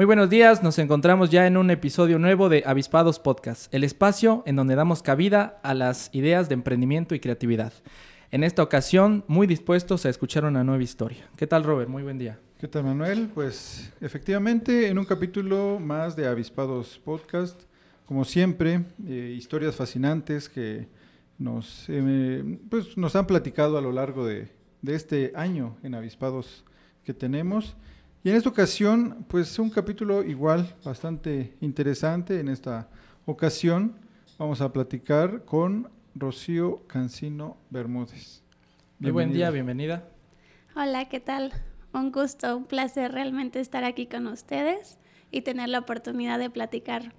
Muy buenos días, nos encontramos ya en un episodio nuevo de Avispados Podcast, el espacio en donde damos cabida a las ideas de emprendimiento y creatividad. En esta ocasión, muy dispuestos a escuchar una nueva historia. ¿Qué tal, Robert? Muy buen día. ¿Qué tal, Manuel? Pues efectivamente, en un capítulo más de Avispados Podcast, como siempre, eh, historias fascinantes que nos, eh, pues, nos han platicado a lo largo de, de este año en Avispados que tenemos. Y en esta ocasión, pues un capítulo igual bastante interesante. En esta ocasión vamos a platicar con Rocío Cancino Bermúdez. Muy buen día, bienvenida. Hola, ¿qué tal? Un gusto, un placer realmente estar aquí con ustedes y tener la oportunidad de platicar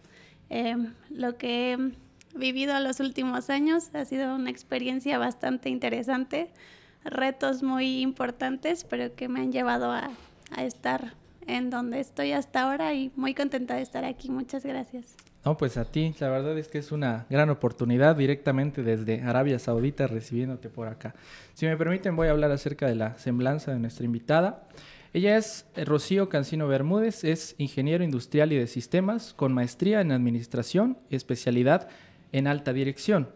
eh, lo que he vivido los últimos años. Ha sido una experiencia bastante interesante, retos muy importantes, pero que me han llevado a a estar en donde estoy hasta ahora y muy contenta de estar aquí. Muchas gracias. No, pues a ti, la verdad es que es una gran oportunidad directamente desde Arabia Saudita recibiéndote por acá. Si me permiten, voy a hablar acerca de la semblanza de nuestra invitada. Ella es eh, Rocío Cancino Bermúdez, es ingeniero industrial y de sistemas con maestría en administración y especialidad en alta dirección.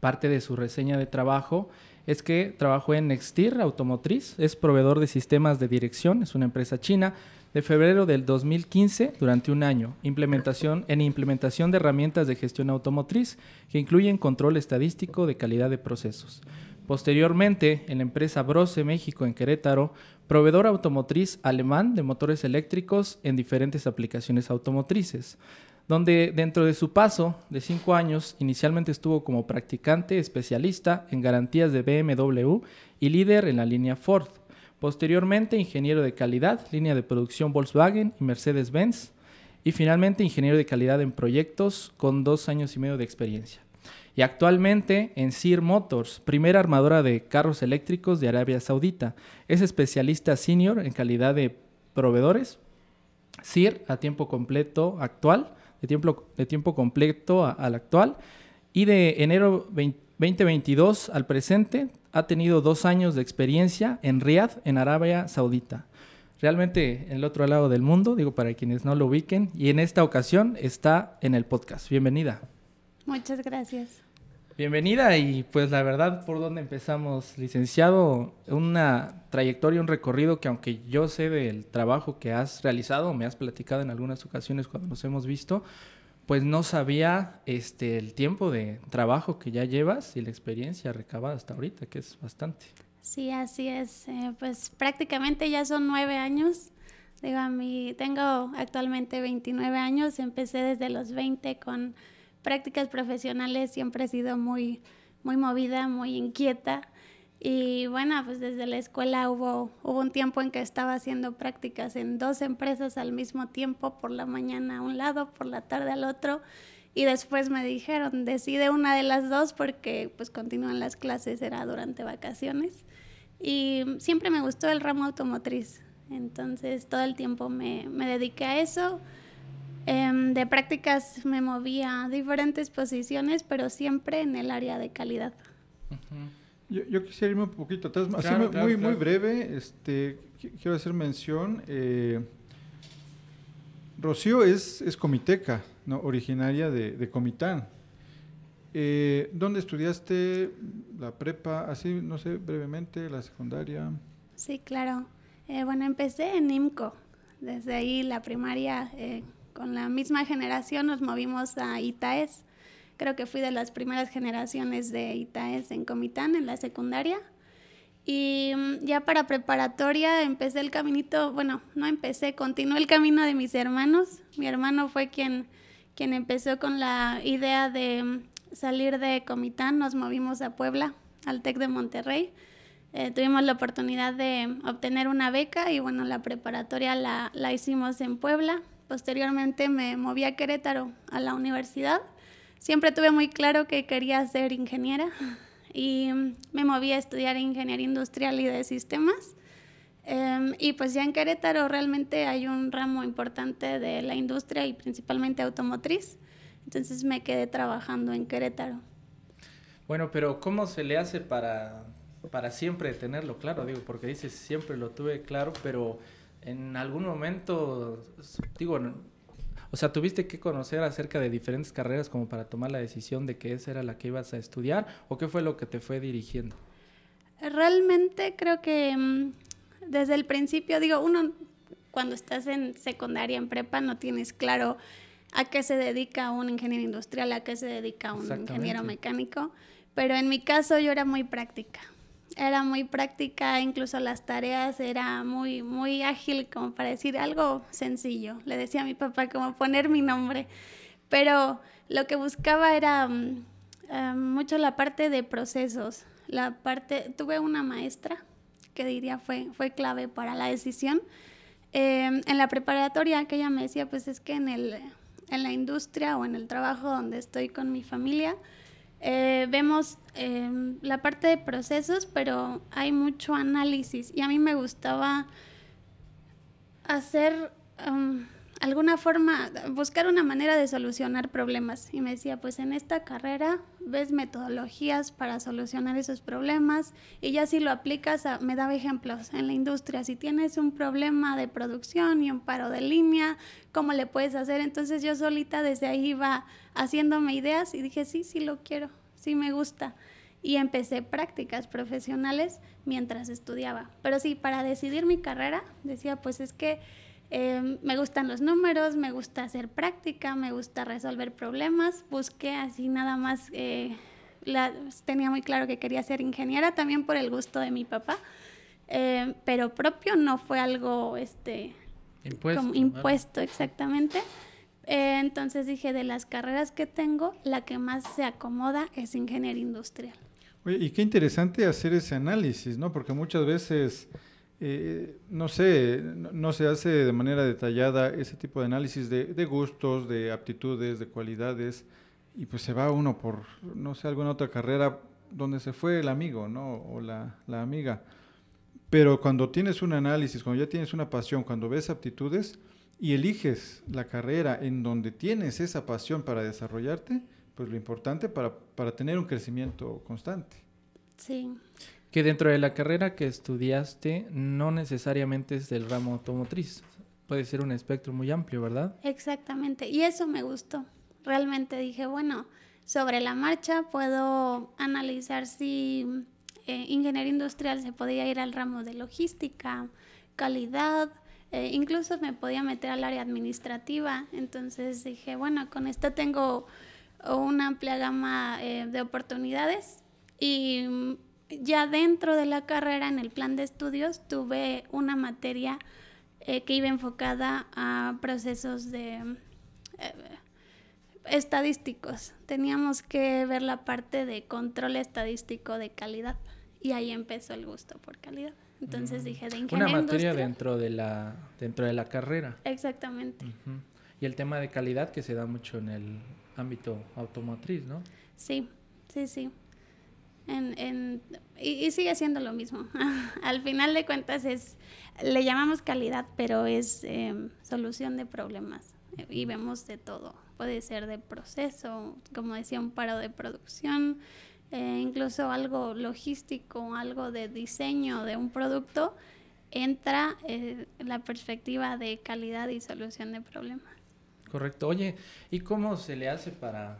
Parte de su reseña de trabajo es que trabajó en Nextir Automotriz, es proveedor de sistemas de dirección, es una empresa china, de febrero del 2015 durante un año, implementación, en implementación de herramientas de gestión automotriz que incluyen control estadístico de calidad de procesos. Posteriormente, en la empresa Brose México en Querétaro, proveedor automotriz alemán de motores eléctricos en diferentes aplicaciones automotrices donde dentro de su paso de cinco años inicialmente estuvo como practicante especialista en garantías de BMW y líder en la línea Ford. Posteriormente, ingeniero de calidad, línea de producción Volkswagen y Mercedes-Benz. Y finalmente, ingeniero de calidad en proyectos con dos años y medio de experiencia. Y actualmente en SIR Motors, primera armadora de carros eléctricos de Arabia Saudita. Es especialista senior en calidad de proveedores. SIR a tiempo completo actual de tiempo, de tiempo completo al actual. Y de enero 2022 al presente ha tenido dos años de experiencia en Riyadh, en Arabia Saudita. Realmente en el otro lado del mundo, digo para quienes no lo ubiquen, y en esta ocasión está en el podcast. Bienvenida. Muchas gracias. Bienvenida y pues la verdad, ¿por dónde empezamos, licenciado? Una trayectoria, un recorrido que aunque yo sé del trabajo que has realizado, me has platicado en algunas ocasiones cuando nos hemos visto, pues no sabía este el tiempo de trabajo que ya llevas y la experiencia recabada hasta ahorita, que es bastante. Sí, así es. Eh, pues prácticamente ya son nueve años. Digo, a mí tengo actualmente 29 años, empecé desde los 20 con prácticas profesionales siempre he sido muy, muy movida, muy inquieta. Y bueno, pues desde la escuela hubo, hubo un tiempo en que estaba haciendo prácticas en dos empresas al mismo tiempo, por la mañana a un lado, por la tarde al otro. Y después me dijeron, decide una de las dos porque pues continúan las clases, era durante vacaciones. Y siempre me gustó el ramo automotriz. Entonces todo el tiempo me, me dediqué a eso. Em, de prácticas me movía a diferentes posiciones, pero siempre en el área de calidad. yo, quisiera irme un poquito atrás, así muy, muy breve, este, quiero hacer mención. Eh, Rocío es, es comiteca, ¿no? originaria de, Comitán. Eh, ¿Dónde estudiaste la prepa? Así, no sé, brevemente, la secundaria. Sí, claro. Eh, bueno, empecé en IMCO. Desde ahí la primaria eh, con la misma generación nos movimos a ITAES. Creo que fui de las primeras generaciones de ITAES en Comitán, en la secundaria. Y mm, ya para preparatoria empecé el caminito, bueno, no empecé, continué el camino de mis hermanos. Mi hermano fue quien, quien empezó con la idea de mm, salir de Comitán, nos movimos a Puebla, al TEC de Monterrey. Eh, tuvimos la oportunidad de obtener una beca y bueno, la preparatoria la, la hicimos en Puebla Posteriormente me moví a Querétaro, a la universidad. Siempre tuve muy claro que quería ser ingeniera y me moví a estudiar ingeniería industrial y de sistemas. Em, y pues ya en Querétaro realmente hay un ramo importante de la industria y principalmente automotriz. Entonces me quedé trabajando en Querétaro. Bueno, pero ¿cómo se le hace para, para siempre tenerlo claro? Digo, porque dices siempre lo tuve claro, pero en algún momento, digo, o sea, tuviste que conocer acerca de diferentes carreras como para tomar la decisión de que esa era la que ibas a estudiar o qué fue lo que te fue dirigiendo. Realmente creo que mm, desde el principio, digo, uno cuando estás en secundaria, en prepa, no tienes claro a qué se dedica un ingeniero industrial, a qué se dedica un ingeniero mecánico, pero en mi caso yo era muy práctica. Era muy práctica, incluso las tareas era muy muy ágil como para decir algo sencillo. Le decía a mi papá como poner mi nombre, pero lo que buscaba era mm, eh, mucho la parte de procesos, la parte tuve una maestra que diría fue, fue clave para la decisión. Em, en la preparatoria que ella me decía, pues es que en, el, en la industria o en el trabajo donde estoy con mi familia, eh, vemos em, la parte de procesos, pero hay mucho análisis. Y a mí me gustaba hacer alguna forma, buscar una manera de solucionar problemas. Y me decía, pues en esta carrera ves metodologías para solucionar esos problemas y ya si lo aplicas, me daba ejemplos en la industria. Si tienes un problema de producción y un paro de línea, ¿cómo le puedes hacer? Entonces yo solita desde ahí iba haciéndome ideas y dije, sí, sí lo quiero, sí me gusta. Y empecé prácticas profesionales mientras estudiaba. Pero sí, para decidir mi carrera, decía, pues es que Em, me gustan los números, me gusta hacer práctica, me gusta resolver problemas. Busqué así nada más, eh, tenía muy claro que quería ser ingeniera también por el gusto de mi papá, em, pero propio no fue algo este, impuesto, como impuesto exactamente. Eh, entonces dije, de las carreras que tengo, la que más se acomoda es ingeniería industrial. Oye, y qué interesante hacer ese análisis, ¿no? Porque muchas veces eh, no sé, no, se hace de manera detallada ese tipo de análisis de, gustos, de aptitudes, de cualidades, y pues se va uno por, no sé, alguna otra carrera donde se fue el amigo, ¿no? O la, la amiga. Pero cuando tienes un análisis, cuando ya tienes una pasión, cuando ves aptitudes y eliges la carrera en donde tienes esa pasión para desarrollarte, pues lo importante para, para tener un crecimiento constante. Sí que dentro de la carrera que estudiaste no necesariamente es del ramo automotriz. Puede ser un espectro muy amplio, ¿verdad? Exactamente. Y eso me gustó. Realmente dije, bueno, sobre la marcha puedo analizar si eh, ingeniería industrial se podía ir al ramo de logística, calidad, eh, incluso me podía meter al área administrativa. Entonces dije, bueno, con esto tengo una amplia gama eh, de oportunidades y ya dentro de la carrera, en el plan de estudios, tuve una materia eh, que iba enfocada a procesos de eh, estadísticos. Teníamos que ver la parte de control estadístico de calidad y ahí empezó el gusto por calidad. Entonces mm. dije de ingeniería Una materia dentro de la dentro de la carrera. Exactamente. Y el tema de calidad que se da mucho en el ámbito automotriz, ¿no? Sí, sí, sí en, y, sigue siendo lo mismo. Al final de cuentas es, le llamamos calidad, pero es em, solución de problemas y vemos de todo. Puede ser de proceso, como decía, un paro de producción, eh, incluso algo logístico, algo de diseño de un producto, entra eh, la perspectiva de calidad y solución de problemas. Correcto. Oye, ¿y cómo se le hace para,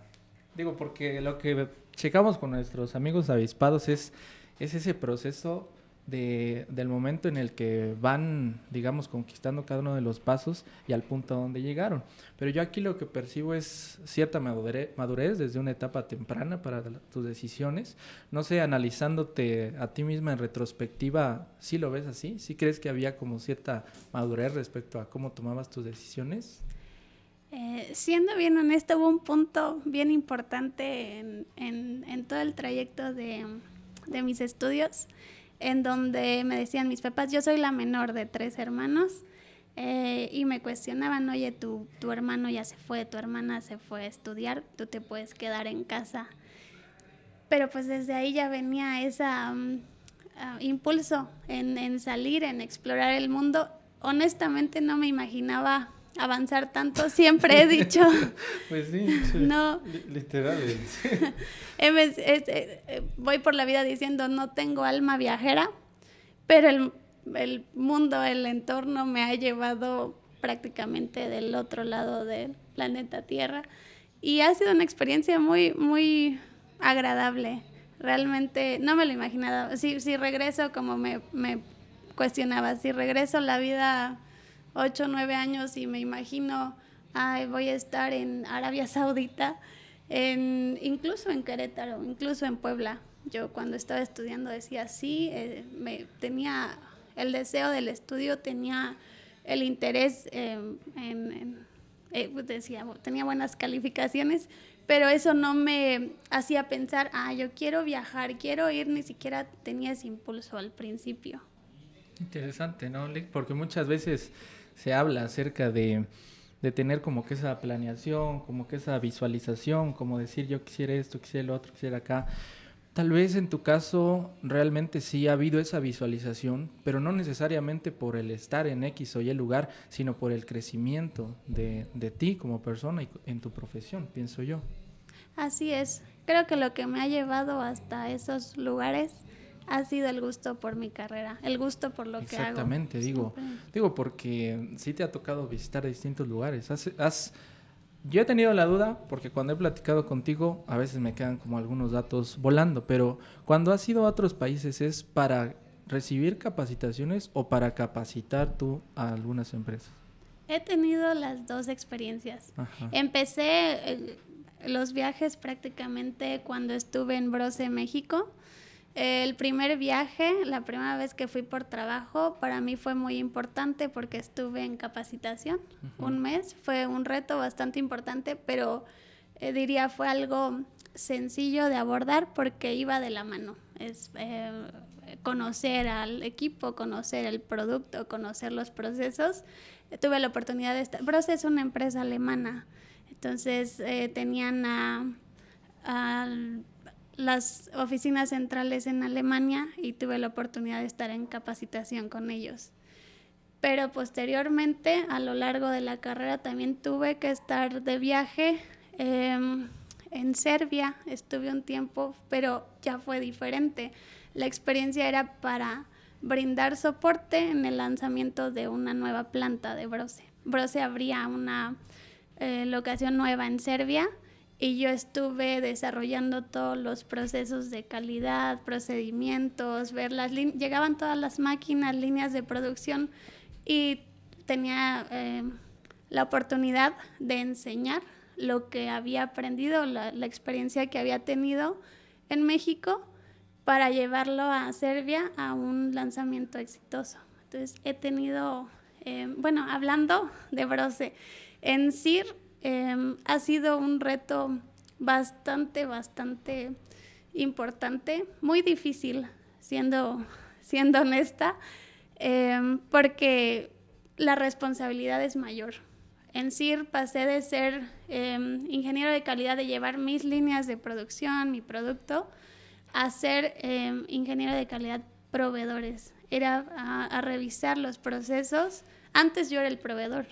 digo, porque lo que checamos con nuestros amigos avispados es, es ese proceso de, del momento en el que van, digamos, conquistando cada uno de los pasos y al punto donde llegaron. Pero yo aquí lo que percibo es cierta madurez, desde una etapa temprana para tus decisiones. No sé, analizándote a ti misma en retrospectiva, ¿sí lo ves así? ¿Sí crees que había como cierta madurez respecto a cómo tomabas tus decisiones? Eh, siendo bien honesta, hubo un punto bien importante en, en, todo el trayecto de, de, mis estudios, en donde me decían mis papás, yo soy la menor de tres hermanos, eh, y me cuestionaban, oye, tu, tu hermano ya se fue, tu hermana se fue a estudiar, tú te puedes quedar en casa. Pero pues desde ahí ya venía ese mm, ah, impulso en, en salir, en explorar el mundo. Honestamente no me imaginaba avanzar tanto, siempre he dicho. pues sí, no. literal. Eh, voy por la vida diciendo, no tengo alma viajera, pero el, el, mundo, el entorno me ha llevado prácticamente del otro lado del planeta Tierra. Y ha sido una experiencia muy, muy agradable. Realmente no me lo imaginaba. Si, si regreso, como me, me cuestionaba, si regreso la vida 8 o 9 años y me imagino, ay, voy a estar en Arabia Saudita, en, incluso en Querétaro, incluso en Puebla. Yo cuando estaba estudiando decía, sí, eh, me, tenía el deseo del estudio, tenía el interés en, eh, pues decía, tenía buenas calificaciones, pero eso no me hacía pensar, ah, yo quiero viajar, quiero ir, ni siquiera tenía ese impulso al principio. Interesante, ¿no, Porque muchas veces se habla acerca de, de tener como que esa planeación, como que esa visualización, como decir yo quisiera esto, quisiera lo otro, quisiera acá. Tal vez en tu caso realmente sí ha habido esa visualización, pero no necesariamente por el estar en X o Y lugar, sino por el crecimiento de, de ti como persona y en tu profesión, pienso yo. Así es. Creo que lo que me ha llevado hasta esos lugares ha sido el gusto por mi carrera, el gusto por lo que hago. Exactamente, digo, digo porque sí te ha tocado visitar distintos lugares. Has, yo he tenido la duda porque cuando he platicado contigo a veces me quedan como algunos datos volando, pero cuando has ido a otros países es para recibir capacitaciones o para capacitar tú a algunas empresas. He tenido las dos experiencias. Empecé eh, los viajes prácticamente cuando estuve en Brose, México el primer viaje, la primera vez que fui por trabajo, para mí fue muy importante porque estuve en capacitación un mes. Fue un reto bastante importante, pero eh, diría fue algo sencillo de abordar porque iba de la mano. Es eh, conocer al equipo, conocer el producto, conocer los procesos. tuve la oportunidad de estar. Bros es una empresa alemana, entonces eh, tenían a, a las oficinas centrales en Alemania y tuve la oportunidad de estar en capacitación con ellos. Pero posteriormente, a lo largo de la carrera, también tuve que estar de viaje em, en Serbia. Estuve un tiempo, pero ya fue diferente. La experiencia era para brindar soporte en el lanzamiento de una nueva planta de Brose. Brose abría una eh, locación nueva en Serbia y yo estuve desarrollando todos los procesos de calidad, procedimientos, ver las llegaban todas las máquinas, líneas de producción y tenía eh, la oportunidad de enseñar lo que había aprendido, la, experiencia que había tenido en México para llevarlo a Serbia a un lanzamiento exitoso. Entonces he tenido, eh, bueno, hablando de Brose, en CIR Em, ha sido un reto bastante, bastante importante, muy difícil, siendo, siendo honesta, em, porque la responsabilidad es mayor. En CIR pasé de ser em, ingeniero de calidad, de llevar mis líneas de producción, mi producto, a ser ingeniero de calidad proveedores. Era a, revisar los procesos. Antes yo era el proveedor,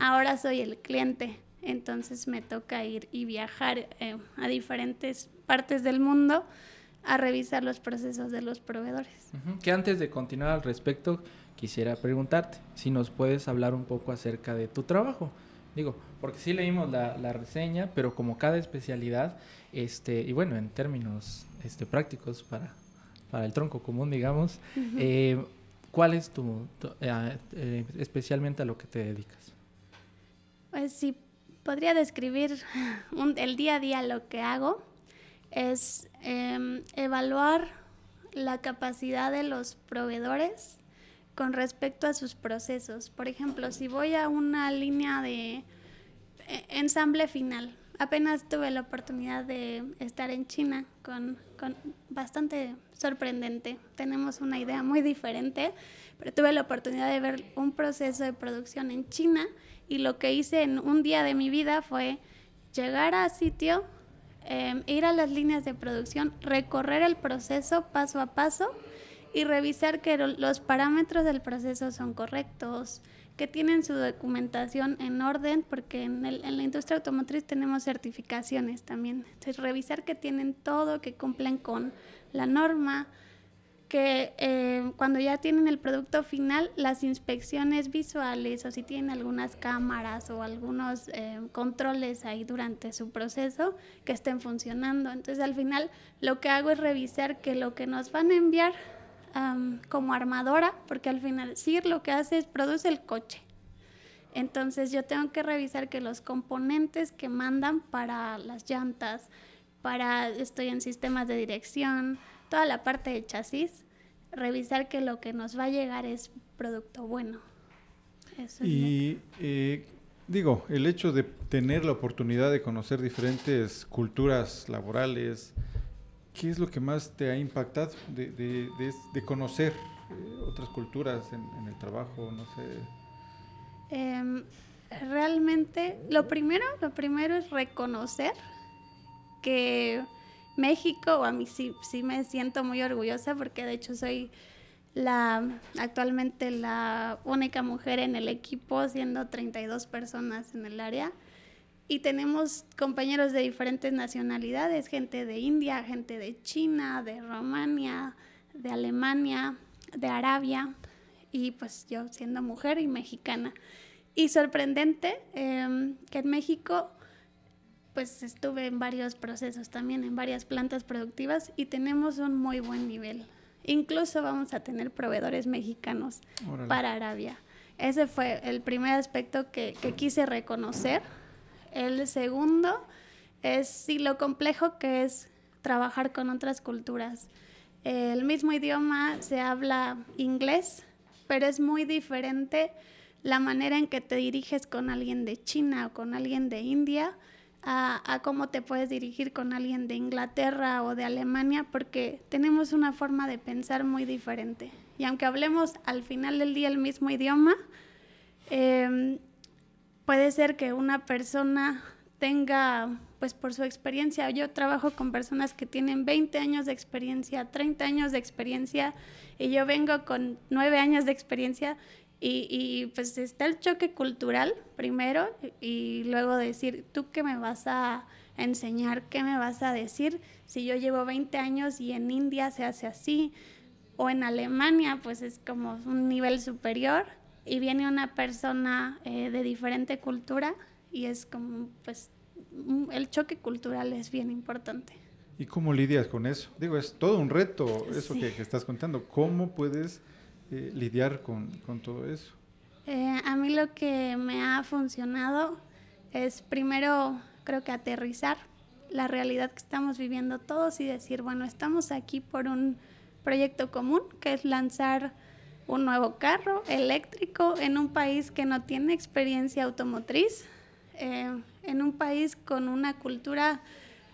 ahora soy el cliente. Entonces me toca ir y viajar eh, a diferentes partes del mundo a revisar los procesos de los proveedores. Que antes de continuar al respecto, quisiera preguntarte si nos puedes hablar un poco acerca de tu trabajo. Digo, porque sí leímos la, reseña, pero como cada especialidad, este, y bueno, en términos este, prácticos para, para el tronco común, digamos, eh, ¿cuál es tu, eh, especialmente a lo que te dedicas? Pues sí, podría describir el día a día lo que hago es em, evaluar la capacidad de los proveedores con respecto a sus procesos. Por ejemplo, si voy a una línea de e, ensamble final, apenas tuve la oportunidad de estar en China con, con, bastante sorprendente. Tenemos una idea muy diferente, pero tuve la oportunidad de ver un proceso de producción en China y lo que hice en un día de mi vida fue llegar a sitio, em, ir a las líneas de producción, recorrer el proceso paso a paso y revisar que los parámetros del proceso son correctos, que tienen su documentación en orden, porque en, en, la industria automotriz tenemos certificaciones también. Entonces, revisar que tienen todo, que cumplen con la norma, que eh, cuando ya tienen el producto final, las inspecciones visuales o si tienen algunas cámaras o algunos eh, controles ahí durante su proceso que estén funcionando. Entonces al final lo que hago es revisar que lo que nos van a enviar como armadora, porque al final CIR lo que hace es produce el coche. Entonces yo tengo que revisar que los componentes que mandan para las llantas, para estoy en sistemas de dirección, toda la parte de chasis, revisar que lo que nos va a llegar es producto bueno. y eh, digo, el hecho de tener la oportunidad de conocer diferentes culturas laborales, ¿qué es lo que más te ha impactado de, de, de, conocer eh, otras culturas en, en, el trabajo? No sé. Eh, realmente, lo primero, lo primero es reconocer que México, a mí sí, sí me siento muy orgullosa porque de hecho soy la actualmente la única mujer en el equipo, siendo 32 personas en el área. Y tenemos compañeros de diferentes nacionalidades, gente de India, gente de China, de Romania, de Alemania, de Arabia, y pues yo siendo mujer y mexicana. Y sorprendente eh, que en México pues estuve en varios procesos también, en varias plantas productivas y tenemos un muy buen nivel. Incluso vamos a tener proveedores mexicanos para Arabia. Ese fue el primer aspecto que, que, quise reconocer. El segundo es sí lo complejo que es trabajar con otras culturas. El mismo idioma se habla inglés, pero es muy diferente la manera en que te diriges con alguien de China o con alguien de India a, cómo te puedes dirigir con alguien de Inglaterra o de Alemania, porque tenemos una forma de pensar muy diferente. Y aunque hablemos al final del día el mismo idioma, em, puede ser que una persona tenga, pues por su experiencia, yo trabajo con personas que tienen 20 años de experiencia, 30 años de experiencia, y yo vengo con 9 años de experiencia y, pues está el choque cultural primero y luego decir, ¿tú qué me vas a enseñar? ¿Qué me vas a decir? Si yo llevo 20 años y en India se hace así, o en Alemania pues es como un nivel superior y viene una persona eh, de diferente cultura y es como pues el choque cultural es bien importante. ¿Y cómo lidias con eso? Digo, es todo un reto eso que, que estás contando. ¿Cómo puedes lidiar con, con, todo eso? Eh, a mí lo que me ha funcionado es primero, creo que aterrizar la realidad que estamos viviendo todos y decir, bueno, estamos aquí por un proyecto común, que es lanzar un nuevo carro eléctrico en un país que no tiene experiencia automotriz, eh, en un país con una cultura,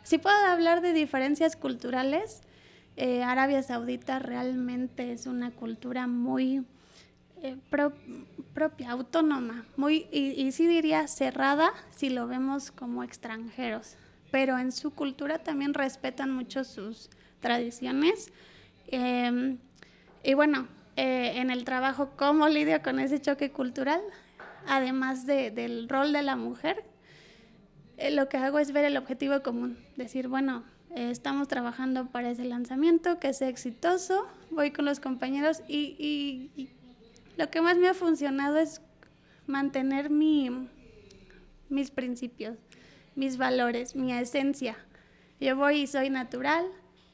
si puedo hablar de diferencias culturales, eh, Arabia Saudita realmente es una cultura muy eh, propia, autónoma, muy, y, sí diría cerrada si lo vemos como extranjeros, pero en su cultura también respetan mucho sus tradiciones. Em, y bueno, eh, en el trabajo, ¿cómo lidio con ese choque cultural? Además del rol de la mujer, lo que hago es ver el objetivo común, decir, bueno, eh, estamos trabajando para ese lanzamiento, que sea exitoso. Voy con los compañeros y, y, lo que más me ha funcionado es mantener mi, mis principios, mis valores, mi esencia. Yo voy y soy natural,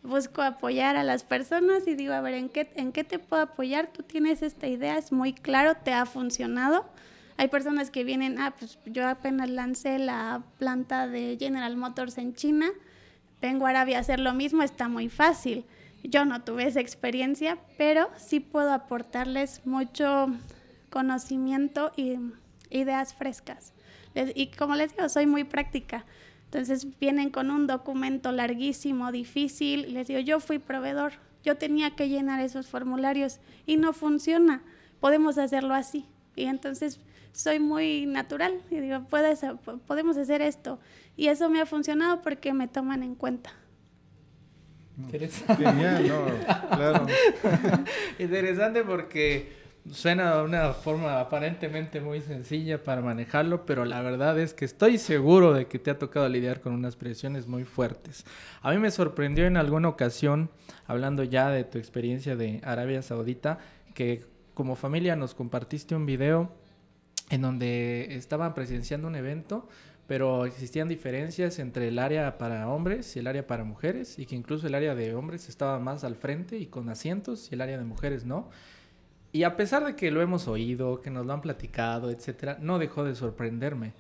busco apoyar a las personas y digo, a ver, ¿en qué, ¿en qué te puedo apoyar? Tú tienes esta idea, es muy claro, te ha funcionado. Hay personas que vienen, ah, pues yo apenas lancé la planta de General Motors en China, vengo a Arabia a hacer lo mismo, está muy fácil. Yo no tuve esa experiencia, pero sí puedo aportarles mucho conocimiento y ideas frescas. Y como les digo, soy muy práctica. Entonces vienen con un documento larguísimo, difícil, les digo, yo fui proveedor, yo tenía que llenar esos formularios y no funciona, podemos hacerlo así. Y entonces soy muy natural y digo, Puedes, podemos hacer esto. Y eso me ha funcionado porque me toman en cuenta. Interesante. Genial, no, claro. Interesante porque Suena de una forma aparentemente muy sencilla para manejarlo, pero la verdad es que estoy seguro de que te ha tocado lidiar con unas presiones muy fuertes. A mí me sorprendió en alguna ocasión, hablando ya de tu experiencia de Arabia Saudita, que como familia nos compartiste un video en donde estaban presenciando un evento, pero existían diferencias entre el área para hombres y el área para mujeres, y que incluso el área de hombres estaba más al frente y con asientos, y el área de mujeres no. Y a pesar de que lo hemos oído, que nos lo han platicado, etcétera, no dejó de sorprenderme.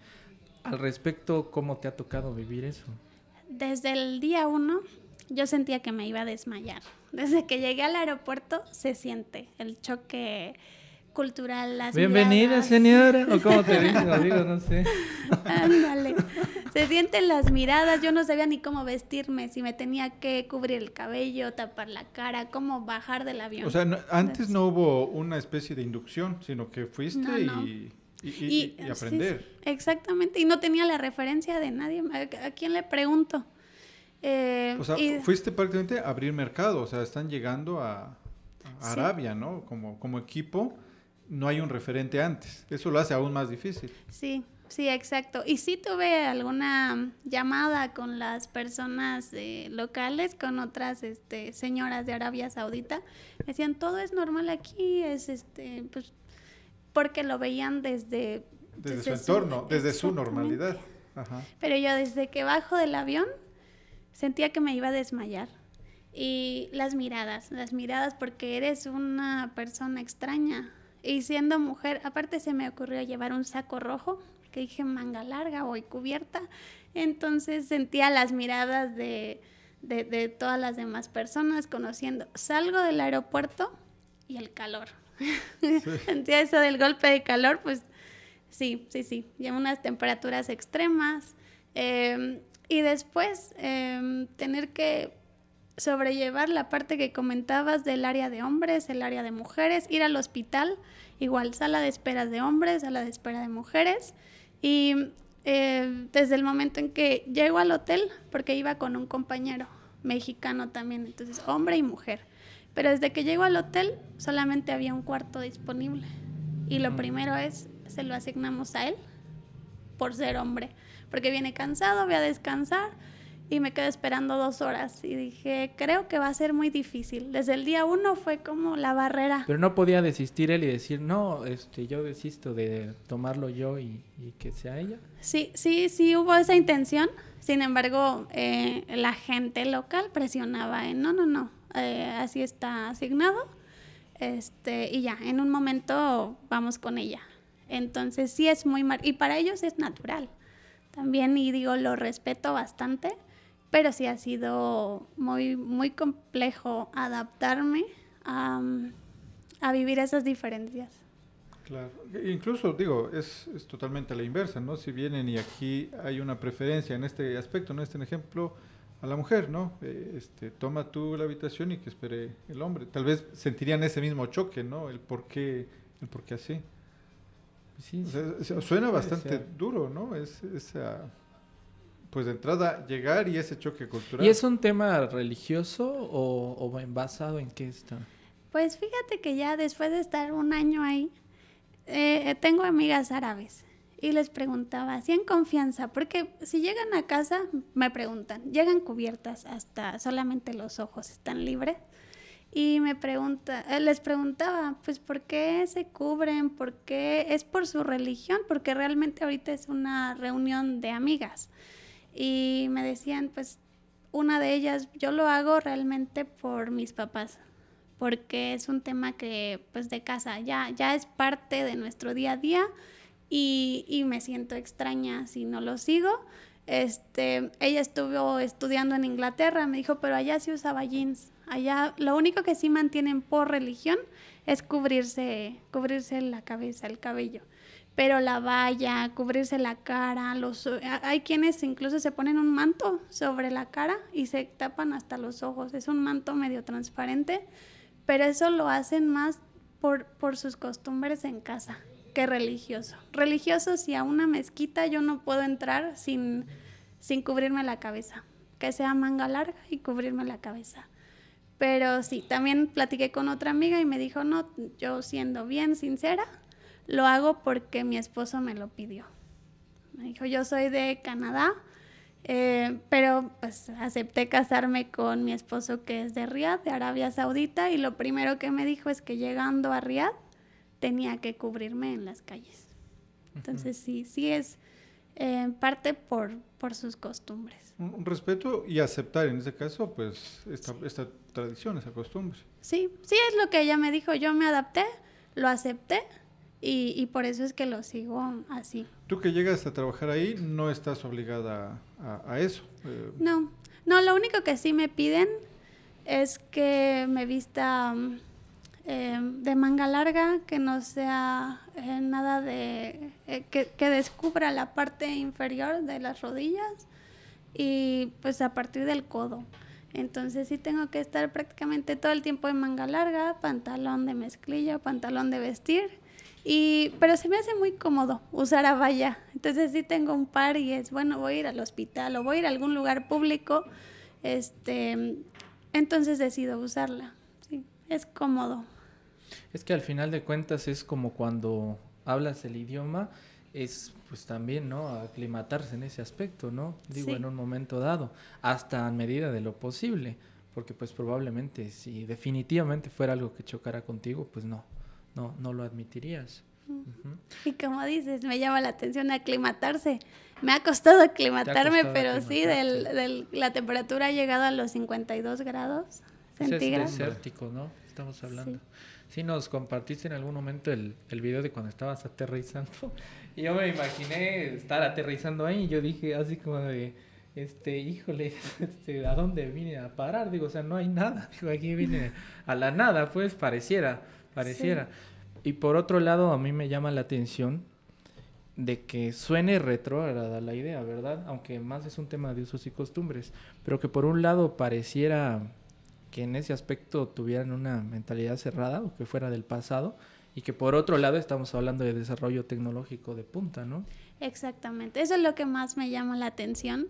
Al respecto, ¿cómo te ha tocado vivir eso? Desde el día uno, yo sentía que me iba a desmayar. Desde que llegué al aeropuerto, se siente el choque cultural, las Bienvenida, señora, o cómo te dicen, digo, no sé. Ándale. Se sienten las miradas, yo no sabía ni cómo vestirme, si me tenía que cubrir el cabello, tapar la cara, cómo bajar del avión. O sea, antes no hubo una especie de inducción, sino que fuiste Y, aprender. exactamente, y no tenía la referencia de nadie. ¿A, quién le pregunto? Eh, o sea, fuiste prácticamente a abrir mercado, o sea, están llegando a, Arabia, ¿no? Como, como equipo no hay un referente antes. Eso lo hace aún más difícil. Sí, sí, exacto. Y sí tuve alguna llamada con las personas eh, locales, con otras este, señoras de Arabia Saudita. Me decían, todo es normal aquí, es este, pues, porque lo veían desde... Desde, su entorno, desde su normalidad. Pero yo desde que bajo del avión sentía que me iba a desmayar. Y las miradas, las miradas porque eres una persona extraña y siendo mujer, aparte se me ocurrió llevar un saco rojo, que dije manga larga o cubierta. Entonces sentía las miradas de, de, todas las demás personas conociendo. Salgo del aeropuerto y el calor. sentía eso del golpe de calor, pues sí, sí, sí. Ya unas temperaturas extremas. Em, y después em, tener que sobrellevar la parte que comentabas del área de hombres, el área de mujeres, ir al hospital, igual sala de esperas de hombres, sala de espera de mujeres. Y eh, desde el momento en que llego al hotel, porque iba con un compañero mexicano también, entonces hombre y mujer. Pero desde que llego al hotel solamente había un cuarto disponible. Y lo primero es, se lo asignamos a él por ser hombre, porque viene cansado, voy a descansar y me quedé esperando dos horas y dije, creo que va a ser muy difícil. Desde el día uno fue como la barrera. Pero no podía desistir él y decir, no, este, yo desisto de tomarlo yo y, que sea ella. Sí, sí, sí hubo esa intención. Sin embargo, eh, la gente local presionaba en, no, no, no, eh, así está asignado. Este, y ya, en un momento vamos con ella. Entonces sí es muy mar y para ellos es natural también y digo lo respeto bastante pero sí ha sido muy, muy complejo adaptarme a, vivir esas diferencias. Claro, incluso digo, es, es, totalmente a la inversa, ¿no? Si vienen y aquí hay una preferencia en este aspecto, ¿no? Este ejemplo a la mujer, ¿no? Eh, este, toma tú la habitación y que espere el hombre. Tal vez sentirían ese mismo choque, ¿no? El por qué, el por qué así. Sí, suena bastante duro, ¿no? Es, esa pues de entrada llegar y ese choque cultural. ¿Y es un tema religioso o, o basado en qué está? Pues fíjate que ya después de estar un año ahí, eh, tengo amigas árabes y les preguntaba, así en confianza, porque si llegan a casa, me preguntan, llegan cubiertas hasta solamente los ojos, están libres. Y me pregunta, eh, les preguntaba, pues, ¿por qué se cubren? ¿Por qué es por su religión? Porque realmente ahorita es una reunión de amigas y me decían, pues una de ellas, yo lo hago realmente por mis papás, porque es un tema que pues de casa ya, ya es parte de nuestro día a día y, y me siento extraña si no lo sigo. Este, ella estuvo estudiando en Inglaterra, me dijo, pero allá se usaba jeans. Allá lo único que sí mantienen por religión es cubrirse, cubrirse la cabeza, el cabello pero la valla, cubrirse la cara, los hay quienes incluso se ponen un manto sobre la cara y se tapan hasta los ojos. Es un manto medio transparente, pero eso lo hacen más por, por sus costumbres en casa que religioso. Religioso, si a una mezquita yo no puedo entrar sin, sin cubrirme la cabeza, que sea manga larga y cubrirme la cabeza. Pero sí, también platiqué con otra amiga y me dijo, no, yo siendo bien sincera, lo hago porque mi esposo me lo pidió. Me dijo, yo soy de Canadá, eh, pero pues acepté casarme con mi esposo que es de Riyadh, de Arabia Saudita, y lo primero que me dijo es que llegando a Riyadh tenía que cubrirme en las calles. Entonces sí, sí es en eh, parte por, por sus costumbres. Un, respeto y aceptar en ese caso pues esta, esta tradición, esa costumbre. Sí, sí es lo que ella me dijo, yo me adapté, lo acepté y, por eso es que lo sigo así. Tú que llegas a trabajar ahí, no estás obligada a, eso. Eh. No, no, lo único que sí me piden es que me vista eh, de manga larga, que no sea eh, nada de... que, que descubra la parte inferior de las rodillas y pues a partir del codo. Entonces sí tengo que estar prácticamente todo el tiempo en manga larga, pantalón de mezclilla, pantalón de vestir y, pero se me hace muy cómodo usar a valla. Entonces sí tengo un par y es, bueno, voy a ir al hospital o voy a ir a algún lugar público. Este, entonces decido usarla. Sí, es cómodo. Es que al final de cuentas es como cuando hablas el idioma, es pues también, ¿no? Aclimatarse en ese aspecto, ¿no? Digo, en un momento dado, hasta a medida de lo posible, porque pues probablemente si definitivamente fuera algo que chocara contigo, pues no, no, no lo admitirías. Y como dices, me llama la atención aclimatarse. Me ha costado aclimatarme, pero sí, del, la temperatura ha llegado a los 52 grados centígrados. Es desértico, ¿no? Estamos hablando. Sí. nos compartiste en algún momento el, el video de cuando estabas aterrizando. Y yo me imaginé estar aterrizando ahí y yo dije así como de, este, híjole, este, ¿a dónde vine a parar? Digo, o sea, no hay nada. Digo, aquí vine a la nada, pues pareciera pareciera. Y por otro lado, a mí me llama la atención de que suene retrógrada la idea, ¿verdad? Aunque más es un tema de usos y costumbres, pero que por un lado pareciera que en ese aspecto tuvieran una mentalidad cerrada o que fuera del pasado y que por otro lado estamos hablando de desarrollo tecnológico de punta, ¿no? Exactamente, eso es lo que más me llama la atención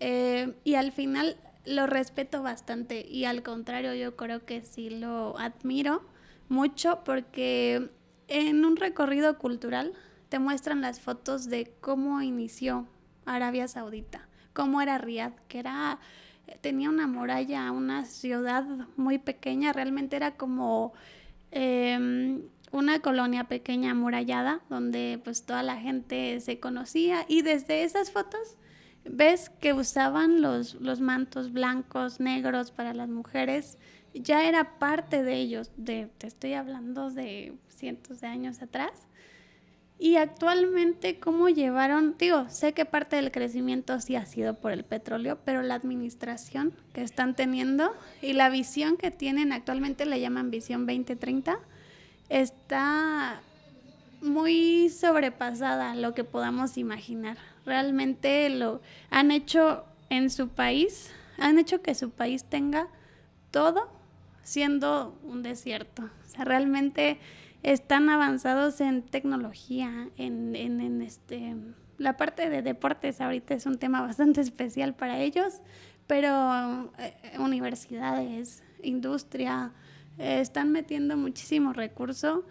eh, y al final lo respeto bastante y al contrario yo creo que sí lo admiro mucho porque en un recorrido cultural te muestran las fotos de cómo inició Arabia Saudita, cómo era Riyadh, que era tenía una muralla, una ciudad muy pequeña, realmente era como em, una colonia pequeña amurallada donde pues toda la gente se conocía y desde esas fotos ves que usaban los, los mantos blancos, negros para las mujeres, ya era parte de ellos, de, te estoy hablando de cientos de años atrás. Y actualmente, ¿cómo llevaron? Digo, sé que parte del crecimiento sí ha sido por el petróleo, pero la administración que están teniendo y la visión que tienen actualmente, le llaman Visión 2030, está muy sobrepasada lo que podamos imaginar. Realmente lo han hecho en su país, han hecho que su país tenga todo siendo un desierto. O sea, realmente están avanzados en tecnología, en, en, este... La parte de deportes ahorita es un tema bastante especial para ellos, pero eh, universidades, industria, eh, están metiendo muchísimo recurso.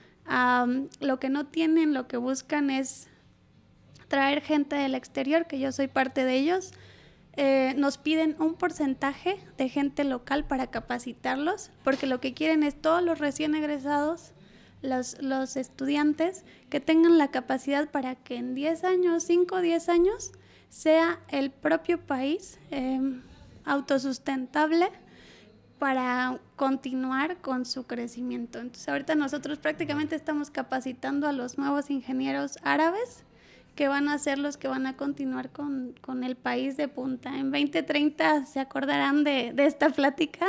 lo que no tienen, lo que buscan es traer gente del exterior, que yo soy parte de ellos, eh, nos piden un porcentaje de gente local para capacitarlos, porque lo que quieren es todos los recién egresados, los, estudiantes, que tengan la capacidad para que en 10 años, 5 o 10 años, sea el propio país em, autosustentable para continuar con su crecimiento. Entonces ahorita nosotros prácticamente estamos capacitando a los nuevos ingenieros árabes que van a ser los que van a continuar con, con el país de punta. En 2030 se acordarán de, de, esta plática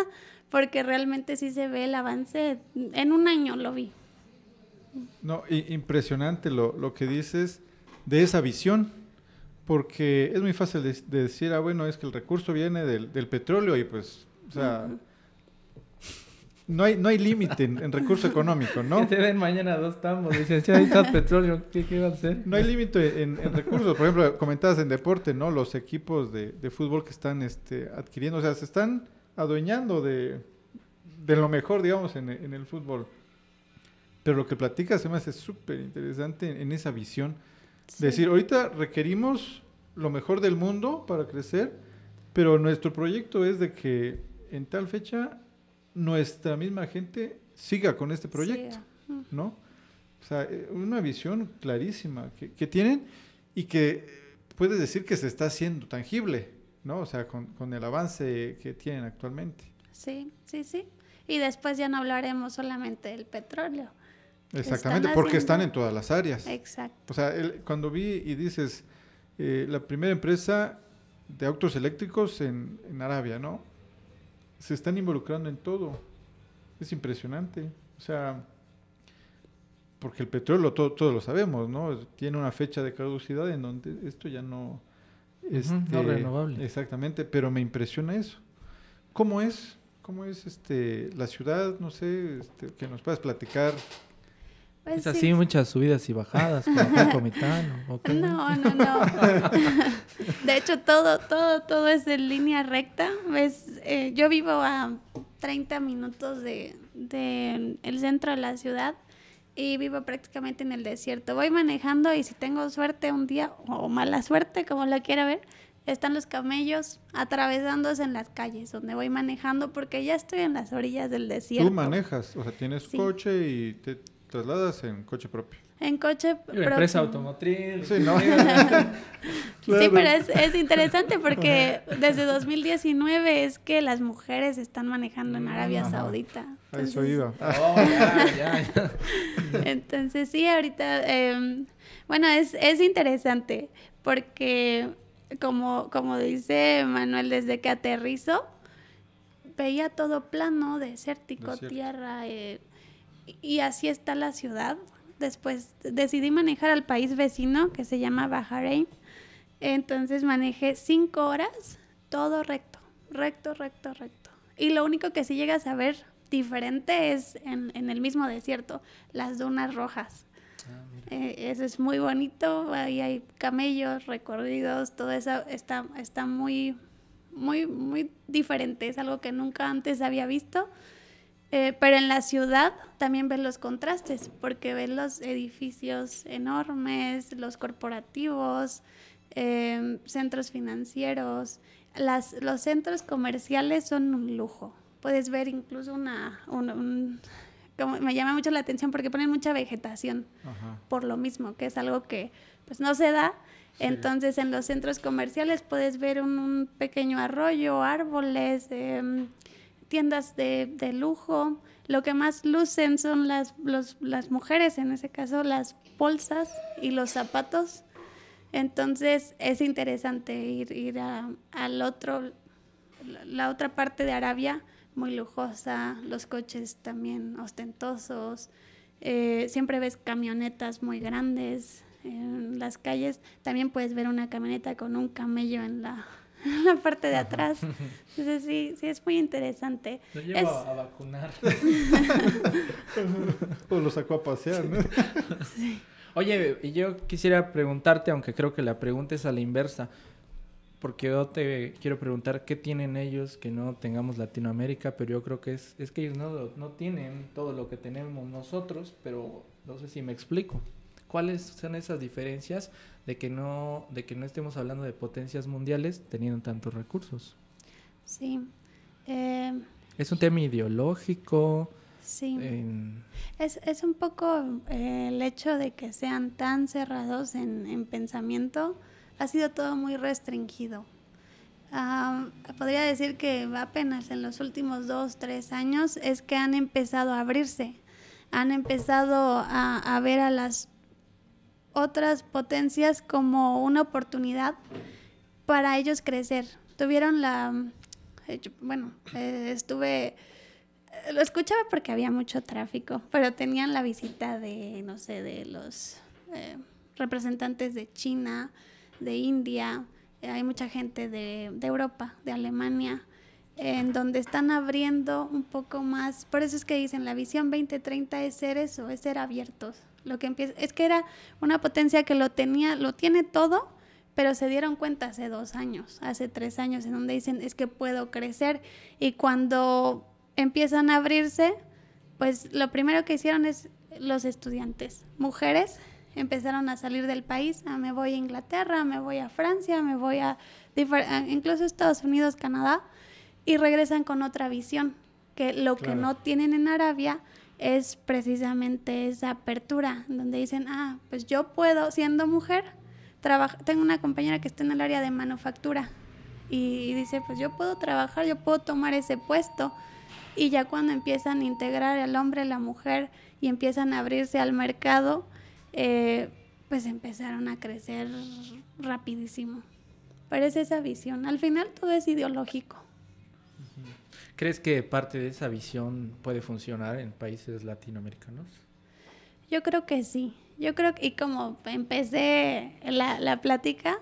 porque realmente sí se ve el avance. En un año lo vi. No, impresionante lo, lo, que dices de esa visión, porque es muy fácil de, decir, ah, bueno, es que el recurso viene del, del petróleo y pues, o sea, no hay, no hay límite en, recurso económico, ¿no? Que te den mañana dos tambos, dicen, si ahí está petróleo, ¿qué, qué va a hacer? No hay límite en, recursos, por ejemplo, comentabas en deporte, ¿no? Los equipos de, de fútbol que están este, adquiriendo, o sea, se están adueñando de, de lo mejor, digamos, en, en, el fútbol. Pero lo que platicas se me hace súper interesante en, esa visión. Decir, ahorita requerimos lo mejor del mundo para crecer, pero nuestro proyecto es de que en tal fecha nuestra misma gente siga con este proyecto, ¿no? O sea, eh, una visión clarísima que, que, tienen y que puedes decir que se está haciendo tangible, ¿no? O sea, con, con el avance que tienen actualmente. Sí, sí, sí. Y después ya no hablaremos solamente del petróleo. Exactamente, porque están en todas las áreas. Exacto. O sea, cuando vi y dices, eh, la primera empresa de autos eléctricos en, en Arabia, ¿no? Se están involucrando en todo. Es impresionante. O sea, porque el petróleo, todo, todos lo sabemos, ¿no? Tiene una fecha de caducidad en donde esto ya no... es no este, renovable. Exactamente, pero me impresiona eso. ¿Cómo es? ¿Cómo es este la ciudad? No sé, este, que nos puedas platicar. Pues es así, muchas subidas y bajadas, como Comitano. No, no, no. de hecho, todo, todo, todo es en línea recta. ¿Ves? Eh, yo vivo a 30 minutos de, de el centro de la ciudad y vivo prácticamente en el desierto. Voy manejando y si tengo suerte un día, o mala suerte, como lo quiera ver, están los camellos atravesándose en las calles donde voy manejando porque ya estoy en las orillas del desierto. Tú manejas, o sea, tienes coche y te trasladas en coche propio. En coche propio. Empresa automotriz. Sí, ¿no? sí, pero es, es, interesante porque desde 2019 es que las mujeres están manejando en Arabia Saudita. eso iba. Oh, ya, ya, ya. Entonces sí, ahorita, eh, bueno, es, es interesante porque como, como dice Manuel, desde que aterrizó, veía todo plano, desértico, tierra, eh, y así está la ciudad. Después decidí manejar al país vecino que se llama Bahrein. Entonces manejé cinco horas, todo recto, recto, recto, recto. Y lo único que sí llegas a ver diferente es en, en el mismo desierto, las dunas rojas. Ah, eh, eso es muy bonito, ahí hay camellos, recorridos, todo eso está, está muy, muy, muy diferente, es algo que nunca antes había visto. Eh, pero en la ciudad también ves los contrastes, porque ves los edificios enormes, los corporativos, em, centros financieros. Las, los centros comerciales son un lujo. Puedes ver incluso una, un me llama mucho la atención porque ponen mucha vegetación por lo mismo, que es algo que pues no se da. Entonces en los centros comerciales puedes ver un, pequeño arroyo, árboles, em, tiendas de, de, lujo. Lo que más lucen son las, las mujeres, en ese caso las bolsas y los zapatos. Entonces es interesante ir, ir a, al otro, la otra parte de Arabia muy lujosa, los coches también ostentosos, eh, siempre ves camionetas muy grandes en las calles, también puedes ver una camioneta con un camello en la, la parte de atrás. Entonces sí, sí es muy interesante. Lo llevo a vacunar. o lo sacó a pasear, ¿no? sí. Oye, y yo quisiera preguntarte, aunque creo que la pregunta es a la inversa, porque yo te quiero preguntar qué tienen ellos que no tengamos Latinoamérica, pero yo creo que es, es que ellos no, no tienen todo lo que tenemos nosotros, pero no sé si me explico. ¿Cuáles son esas diferencias de que no, de que no estemos hablando de potencias mundiales teniendo tantos recursos? Sí. Eh, es un tema ideológico. Sí. Es, es, un poco eh, el hecho de que sean tan cerrados en, en pensamiento ha sido todo muy restringido. podría decir que apenas en los últimos dos, tres años es que han empezado a abrirse, han empezado a, ver a las otras potencias como una oportunidad para ellos crecer. Tuvieron la, bueno, eh, estuve lo escuchaba porque había mucho tráfico, pero tenían la visita de, no sé, de los eh, representantes de China, de India, eh, hay mucha gente de, de, Europa, de Alemania, en donde están abriendo un poco más, por eso es que dicen, la visión 2030 es ser eso, es ser abiertos. Lo que empieza, es que era una potencia que lo tenía, lo tiene todo, pero se dieron cuenta hace dos años, hace tres años, en donde dicen, es que puedo crecer, y cuando empiezan a abrirse, pues lo primero que hicieron es los estudiantes, mujeres, empezaron a salir del país, ah, me voy a Inglaterra, me voy a Francia, me voy a, incluso Estados Unidos, Canadá, y regresan con otra visión, que lo que no tienen en Arabia es precisamente esa apertura, donde dicen, ah, pues yo puedo, siendo mujer, trabajar, tengo una compañera que está en el área de manufactura y dice, pues yo puedo trabajar, yo puedo tomar ese puesto, y ya cuando empiezan a integrar al hombre, la mujer y empiezan a abrirse al mercado, eh, pues empezaron a crecer rapidísimo. Parece esa visión. Al final todo es ideológico. ¿Crees que parte de esa visión puede funcionar en países latinoamericanos? Yo creo que sí. Yo creo que, y como empecé la, la plática,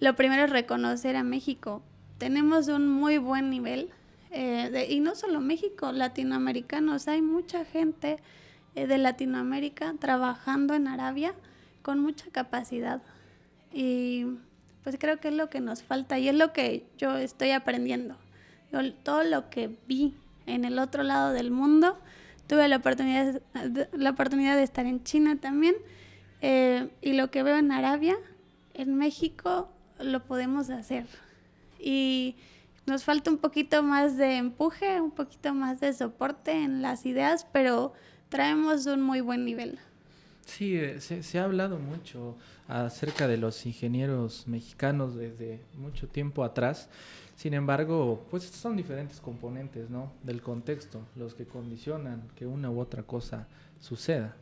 lo primero es reconocer a México. Tenemos un muy buen nivel eh, y no solo México, latinoamericanos. Hay mucha gente eh, de Latinoamérica trabajando en Arabia con mucha capacidad. Y pues creo que es lo que nos falta y es lo que yo estoy aprendiendo. Todo lo que vi en el otro lado del mundo, tuve la oportunidad la oportunidad de estar en China también. Eh, y lo que veo en Arabia, en México, lo podemos hacer. Y nos falta un poquito más de empuje, un poquito más de soporte en las ideas, pero traemos un muy buen nivel. Sí, eh, se, ha hablado mucho acerca de los ingenieros mexicanos desde mucho tiempo atrás. Sin embargo, pues son diferentes componentes, ¿no? Del contexto, los que condicionan que una u otra cosa suceda.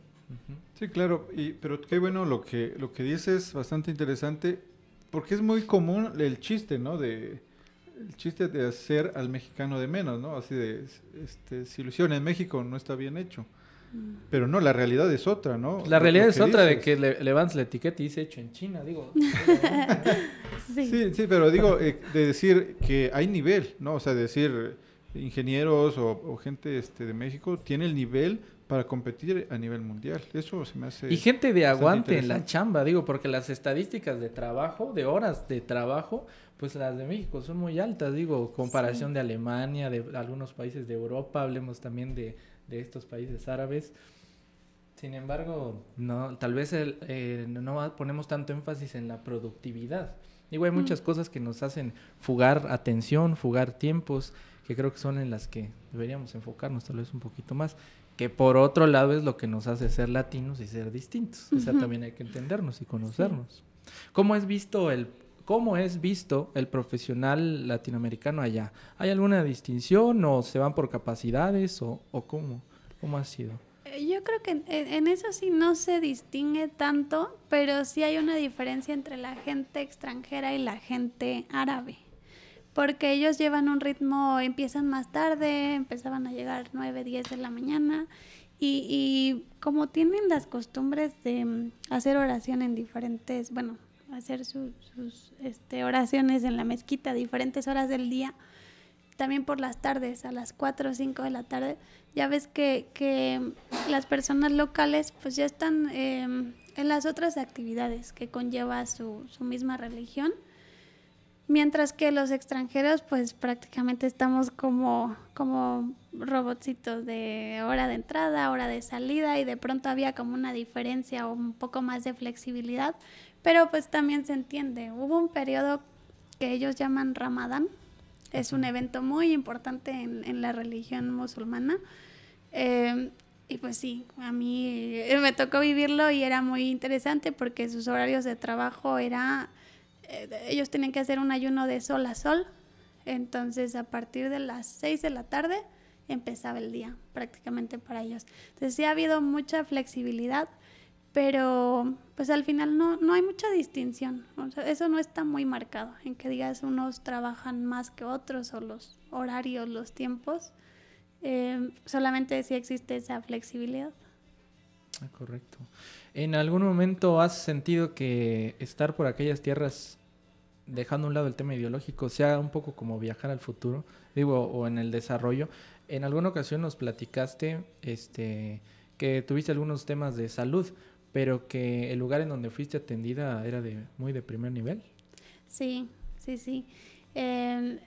Sí, claro, y, pero qué bueno lo que, lo que dices, bastante interesante, porque es muy común el chiste, ¿no? De, el chiste de hacer al mexicano de menos, ¿no? Así de, este, si en México no está bien hecho. Mm. Pero no, la realidad es otra, ¿no? La realidad es otra de que le, levantas la etiqueta y dice hecho en China, digo. sí. sí. pero digo, eh, de decir que hay nivel, ¿no? O sea, decir ingenieros o, o, gente este, de México tiene el nivel para competir a nivel mundial. Eso se me hace... Y gente de aguante en la chamba, digo, porque las estadísticas de trabajo, de horas de trabajo, pues las de México son muy altas, digo, comparación de Alemania, de algunos países de Europa, hablemos también de, de estos países árabes. Sin embargo, no, tal vez el, eh, no ponemos tanto énfasis en la productividad. Digo, hay muchas mm. cosas que nos hacen fugar atención, fugar tiempos, que creo que son en las que deberíamos enfocarnos tal vez un poquito más que por otro lado es lo que nos hace ser latinos y ser distintos. O sea, también hay que entendernos y conocernos. ¿Cómo es visto el cómo es visto el profesional latinoamericano allá? ¿Hay alguna distinción o se van por capacidades o, cómo? ¿Cómo ha sido? Eh, yo creo que en, eso sí no se distingue tanto, pero sí hay una diferencia entre la gente extranjera y la gente árabe porque ellos llevan un ritmo, empiezan más tarde, empezaban a llegar 9, 10 de la mañana y, y como tienen las costumbres de mm, hacer oración en diferentes, bueno, hacer sus este, oraciones en la mezquita a diferentes horas del día, también por las tardes, a las 4 o 5 de la tarde, ya ves que, que las personas locales pues ya están em, en las otras actividades que conlleva su, su misma religión Mientras que los extranjeros, pues prácticamente estamos como, como robotcitos de hora de entrada, hora de salida, y de pronto había como una diferencia o un poco más de flexibilidad, pero pues también se entiende. Hubo un periodo que ellos llaman Ramadán, es un evento muy importante en, la religión musulmana. Eh, y pues sí, a mí me tocó vivirlo y era muy interesante porque sus horarios de trabajo era eh, ellos tienen que hacer un ayuno de sol a sol. Entonces, a partir de las 6 de la tarde empezaba el día prácticamente para ellos. Entonces, sí ha habido mucha flexibilidad, pero pues al final no, no hay mucha distinción. eso no está muy marcado en que digas unos trabajan más que otros o los horarios, los tiempos. Eh, solamente si existe esa flexibilidad. Ah, correcto. ¿En algún momento has sentido que estar por aquellas tierras, dejando a un lado el tema ideológico, sea un poco como viajar al futuro, digo, o en el desarrollo? En alguna ocasión nos platicaste este, que tuviste algunos temas de salud, pero que el lugar en donde fuiste atendida era de muy de primer nivel. Sí, sí, sí. Eh,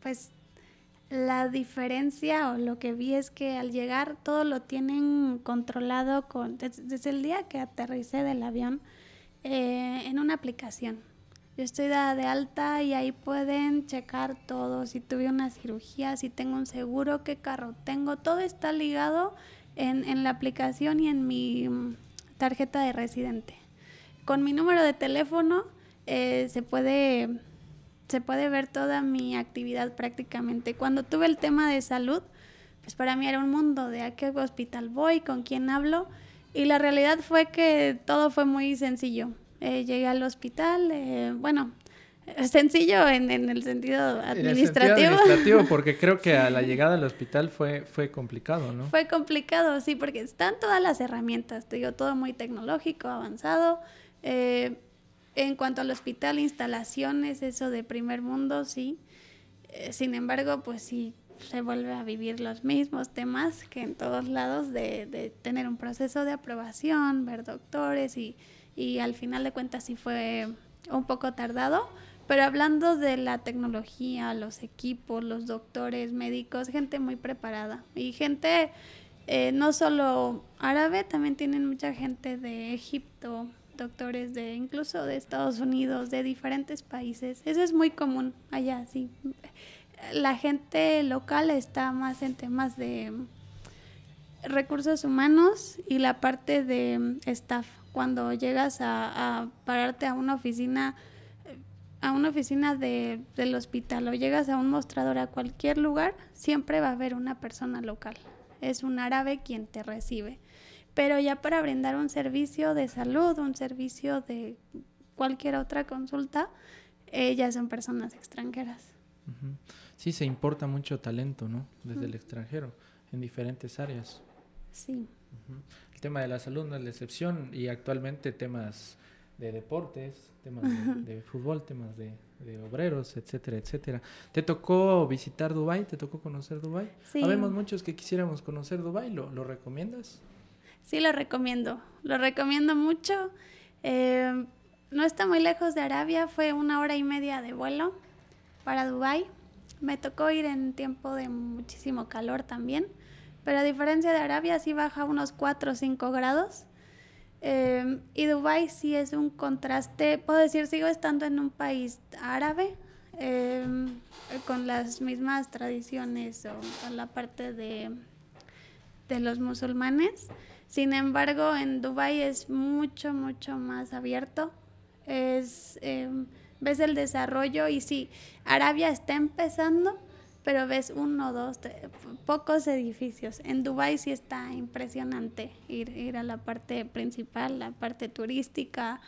pues la diferencia o lo que vi es que al llegar todo lo tienen controlado con, desde, el día que aterricé del avión eh, en una aplicación. Yo estoy dada de alta y ahí pueden checar todo, si tuve una cirugía, si tengo un seguro, qué carro tengo, todo está ligado en, en la aplicación y en mi mm, tarjeta de residente. Con mi número de teléfono eh, se puede se puede ver toda mi actividad prácticamente. Cuando tuve el tema de salud, pues para mí era un mundo de a qué hospital voy, con quién hablo. Y la realidad fue que todo fue muy sencillo. Eh, llegué al hospital, eh, bueno, sencillo en, el sentido administrativo. En el administrativo, porque creo que a la llegada al hospital fue, fue complicado, ¿no? Fue complicado, sí, porque están todas las herramientas, te digo, todo muy tecnológico, avanzado. Eh, en cuanto al hospital, instalaciones, eso de primer mundo, sí. Eh, sin embargo, pues sí, se vuelve a vivir los mismos temas que en todos lados de, de tener un proceso de aprobación, ver doctores y, y al final de cuentas sí fue un poco tardado. Pero hablando de la tecnología, los equipos, los doctores, médicos, gente muy preparada y gente eh, no solo árabe, también tienen mucha gente de Egipto, doctores de incluso de Estados Unidos, de diferentes países. Eso es muy común allá, sí. La gente local está más en temas de recursos humanos y la parte de staff. Cuando llegas a, pararte a una oficina, a una oficina de, del hospital o llegas a un mostrador a cualquier lugar, siempre va a haber una persona local. Es un árabe quien te recibe pero ya para brindar un servicio de salud, un servicio de cualquier otra consulta, eh, ya son personas extranjeras. Sí, se importa mucho talento, ¿no? Desde el extranjero, en diferentes áreas. Sí. El tema de la salud no es la excepción y actualmente temas de deportes, temas de, fútbol, temas de, obreros, etcétera, etcétera. ¿Te tocó visitar Dubai? ¿Te tocó conocer Dubai? Sí. Habemos muchos que quisiéramos conocer Dubai, ¿lo, lo recomiendas? Sí, lo recomiendo. Lo recomiendo mucho. Eh, no está muy lejos de Arabia, fue una hora y media de vuelo para Dubai. Me tocó ir en tiempo de muchísimo calor también, pero a diferencia de Arabia sí baja unos 4 o 5 grados. Eh, y Dubai sí es un contraste, puedo decir, sigo estando en un país árabe, eh, con las mismas tradiciones o con la parte de, de los musulmanes, sin embargo, en Dubai es mucho, mucho más abierto. Es, em, ves el desarrollo y sí, Arabia está empezando, pero ves uno, dos, pocos edificios. En Dubai sí está impresionante ir, ir a la parte principal, la parte turística.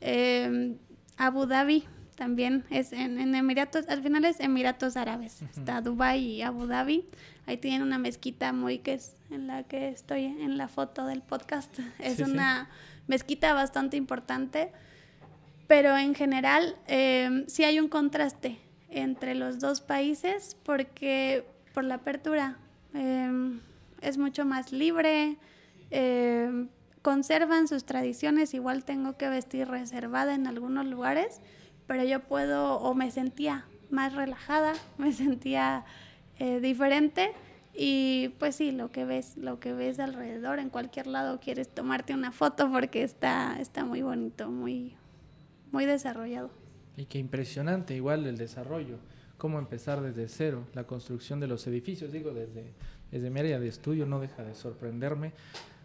Em, Abu Dhabi también es en, Emiratos, al final es Emiratos Árabes. Está Dubai y Abu Dhabi. Ahí tienen una mezquita muy que es en la que estoy en la foto del podcast. Es una mezquita bastante importante, pero en general eh, sí hay un contraste entre los dos países porque por la apertura em, es mucho más libre, em, conservan sus tradiciones, igual tengo que vestir reservada en algunos lugares, pero yo puedo o me sentía más relajada, me sentía eh, diferente y pues sí, lo que ves, lo que ves alrededor, en cualquier lado quieres tomarte una foto porque está, está muy bonito, muy, muy desarrollado. Y qué impresionante, igual el desarrollo, cómo empezar desde cero, la construcción de los edificios, digo, desde, desde mi área de estudio no deja de sorprenderme,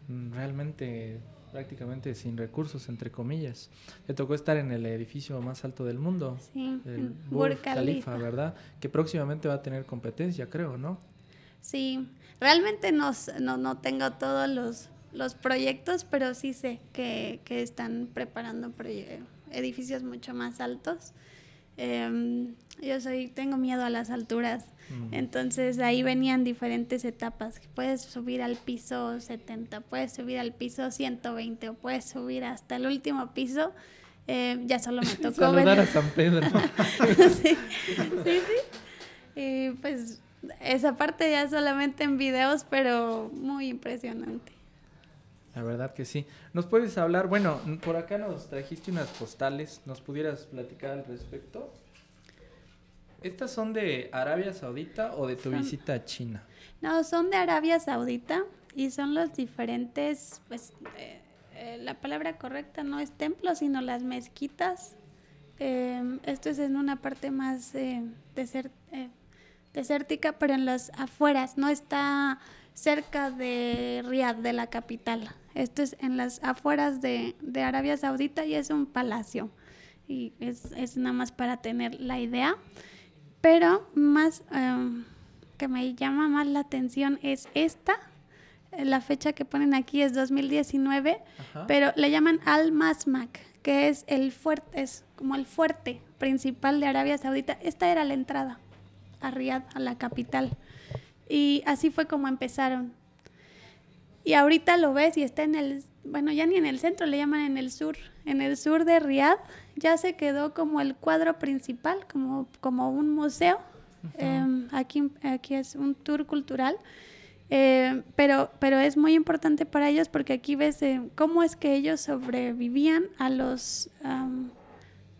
mm, realmente prácticamente sin recursos, entre comillas. Le tocó estar en el edificio más alto del mundo, sí, el Burj Khalifa, ¿verdad? Que próximamente va a tener competencia, creo, ¿no? Sí, realmente no, no, tengo todos los, los, proyectos, pero sí sé que, que están preparando edificios mucho más altos. Em, yo soy, tengo miedo a las alturas. Entonces ahí venían diferentes etapas. Puedes subir al piso 70, puedes subir al piso 120 o puedes subir hasta el último piso. Eh, ya solo me tocó Saludar a San Pedro. sí, sí, sí. Y pues esa parte ya solamente en videos, pero muy impresionante. La verdad que sí. ¿Nos puedes hablar? Bueno, por acá nos trajiste unas postales. ¿Nos pudieras platicar al respecto? ¿Estas son de Arabia Saudita o de tu visita a China? No, son de Arabia Saudita y son los diferentes, pues eh, eh, la palabra correcta no es templo, sino las mezquitas. Em, esto es en una parte más eh, desértica, pero en las afueras, no está cerca de Riyadh, de la capital. Esto es en las afueras de, de Arabia Saudita y es un palacio. Y es, es nada más para tener la idea. Pero más em, que me llama más la atención es esta. La fecha que ponen aquí es 2019, pero le llaman Al Masmak, que es el fuerte, es como el fuerte principal de Arabia Saudita. Esta era la entrada a Riyadh, a la capital. Y así fue como empezaron. Y ahorita lo ves y está en el, bueno, ya ni en el centro, le llaman en el sur, en el sur de Riyadh, ya se quedó como el cuadro principal, como, como un museo. Em, aquí, aquí es un tour cultural. Eh, pero, pero es muy importante para ellos porque aquí ves cómo es que ellos sobrevivían a los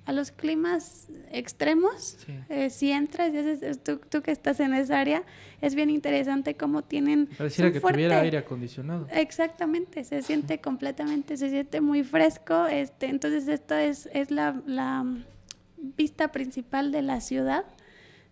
a los climas extremos. Eh, si entras, tú, tú, que estás en esa área, es bien interesante cómo tienen... Pareciera que tuviera aire acondicionado. Exactamente, se siente completamente, se siente muy fresco. Este, entonces, esta es, es la, la vista principal de la ciudad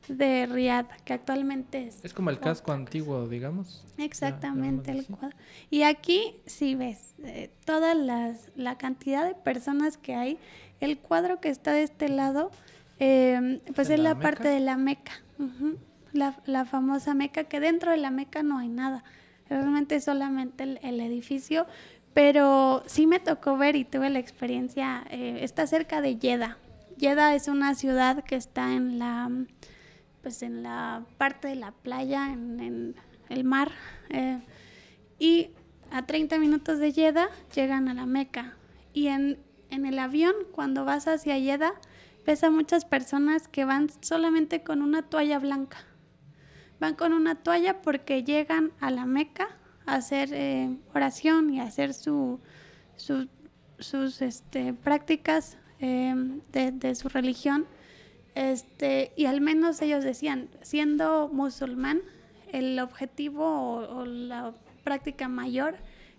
de Riyadh, que actualmente es... Es como el casco antiguo, digamos. Exactamente, el cuadro. Y aquí, si ves, eh, toda la cantidad de personas que hay, el cuadro que está de este lado, eh, pues es la, parte de la Meca, la, famosa Meca, que dentro de la Meca no hay nada, realmente solamente el, edificio, pero sí me tocó ver y tuve la experiencia, eh, está cerca de Jeddah. Jeddah es una ciudad que está en la, pues en la parte de la playa, en, el mar, eh, y a 30 minutos de Jeddah llegan a la Meca. Y en en el avión, cuando vas hacia Jeddah, ves a muchas personas que van solamente con una toalla blanca. Van con una toalla porque llegan a la Meca a hacer eh, oración y a hacer su, sus este, prácticas em, de, su religión. Este, y al menos ellos decían, siendo musulmán, el objetivo o la práctica mayor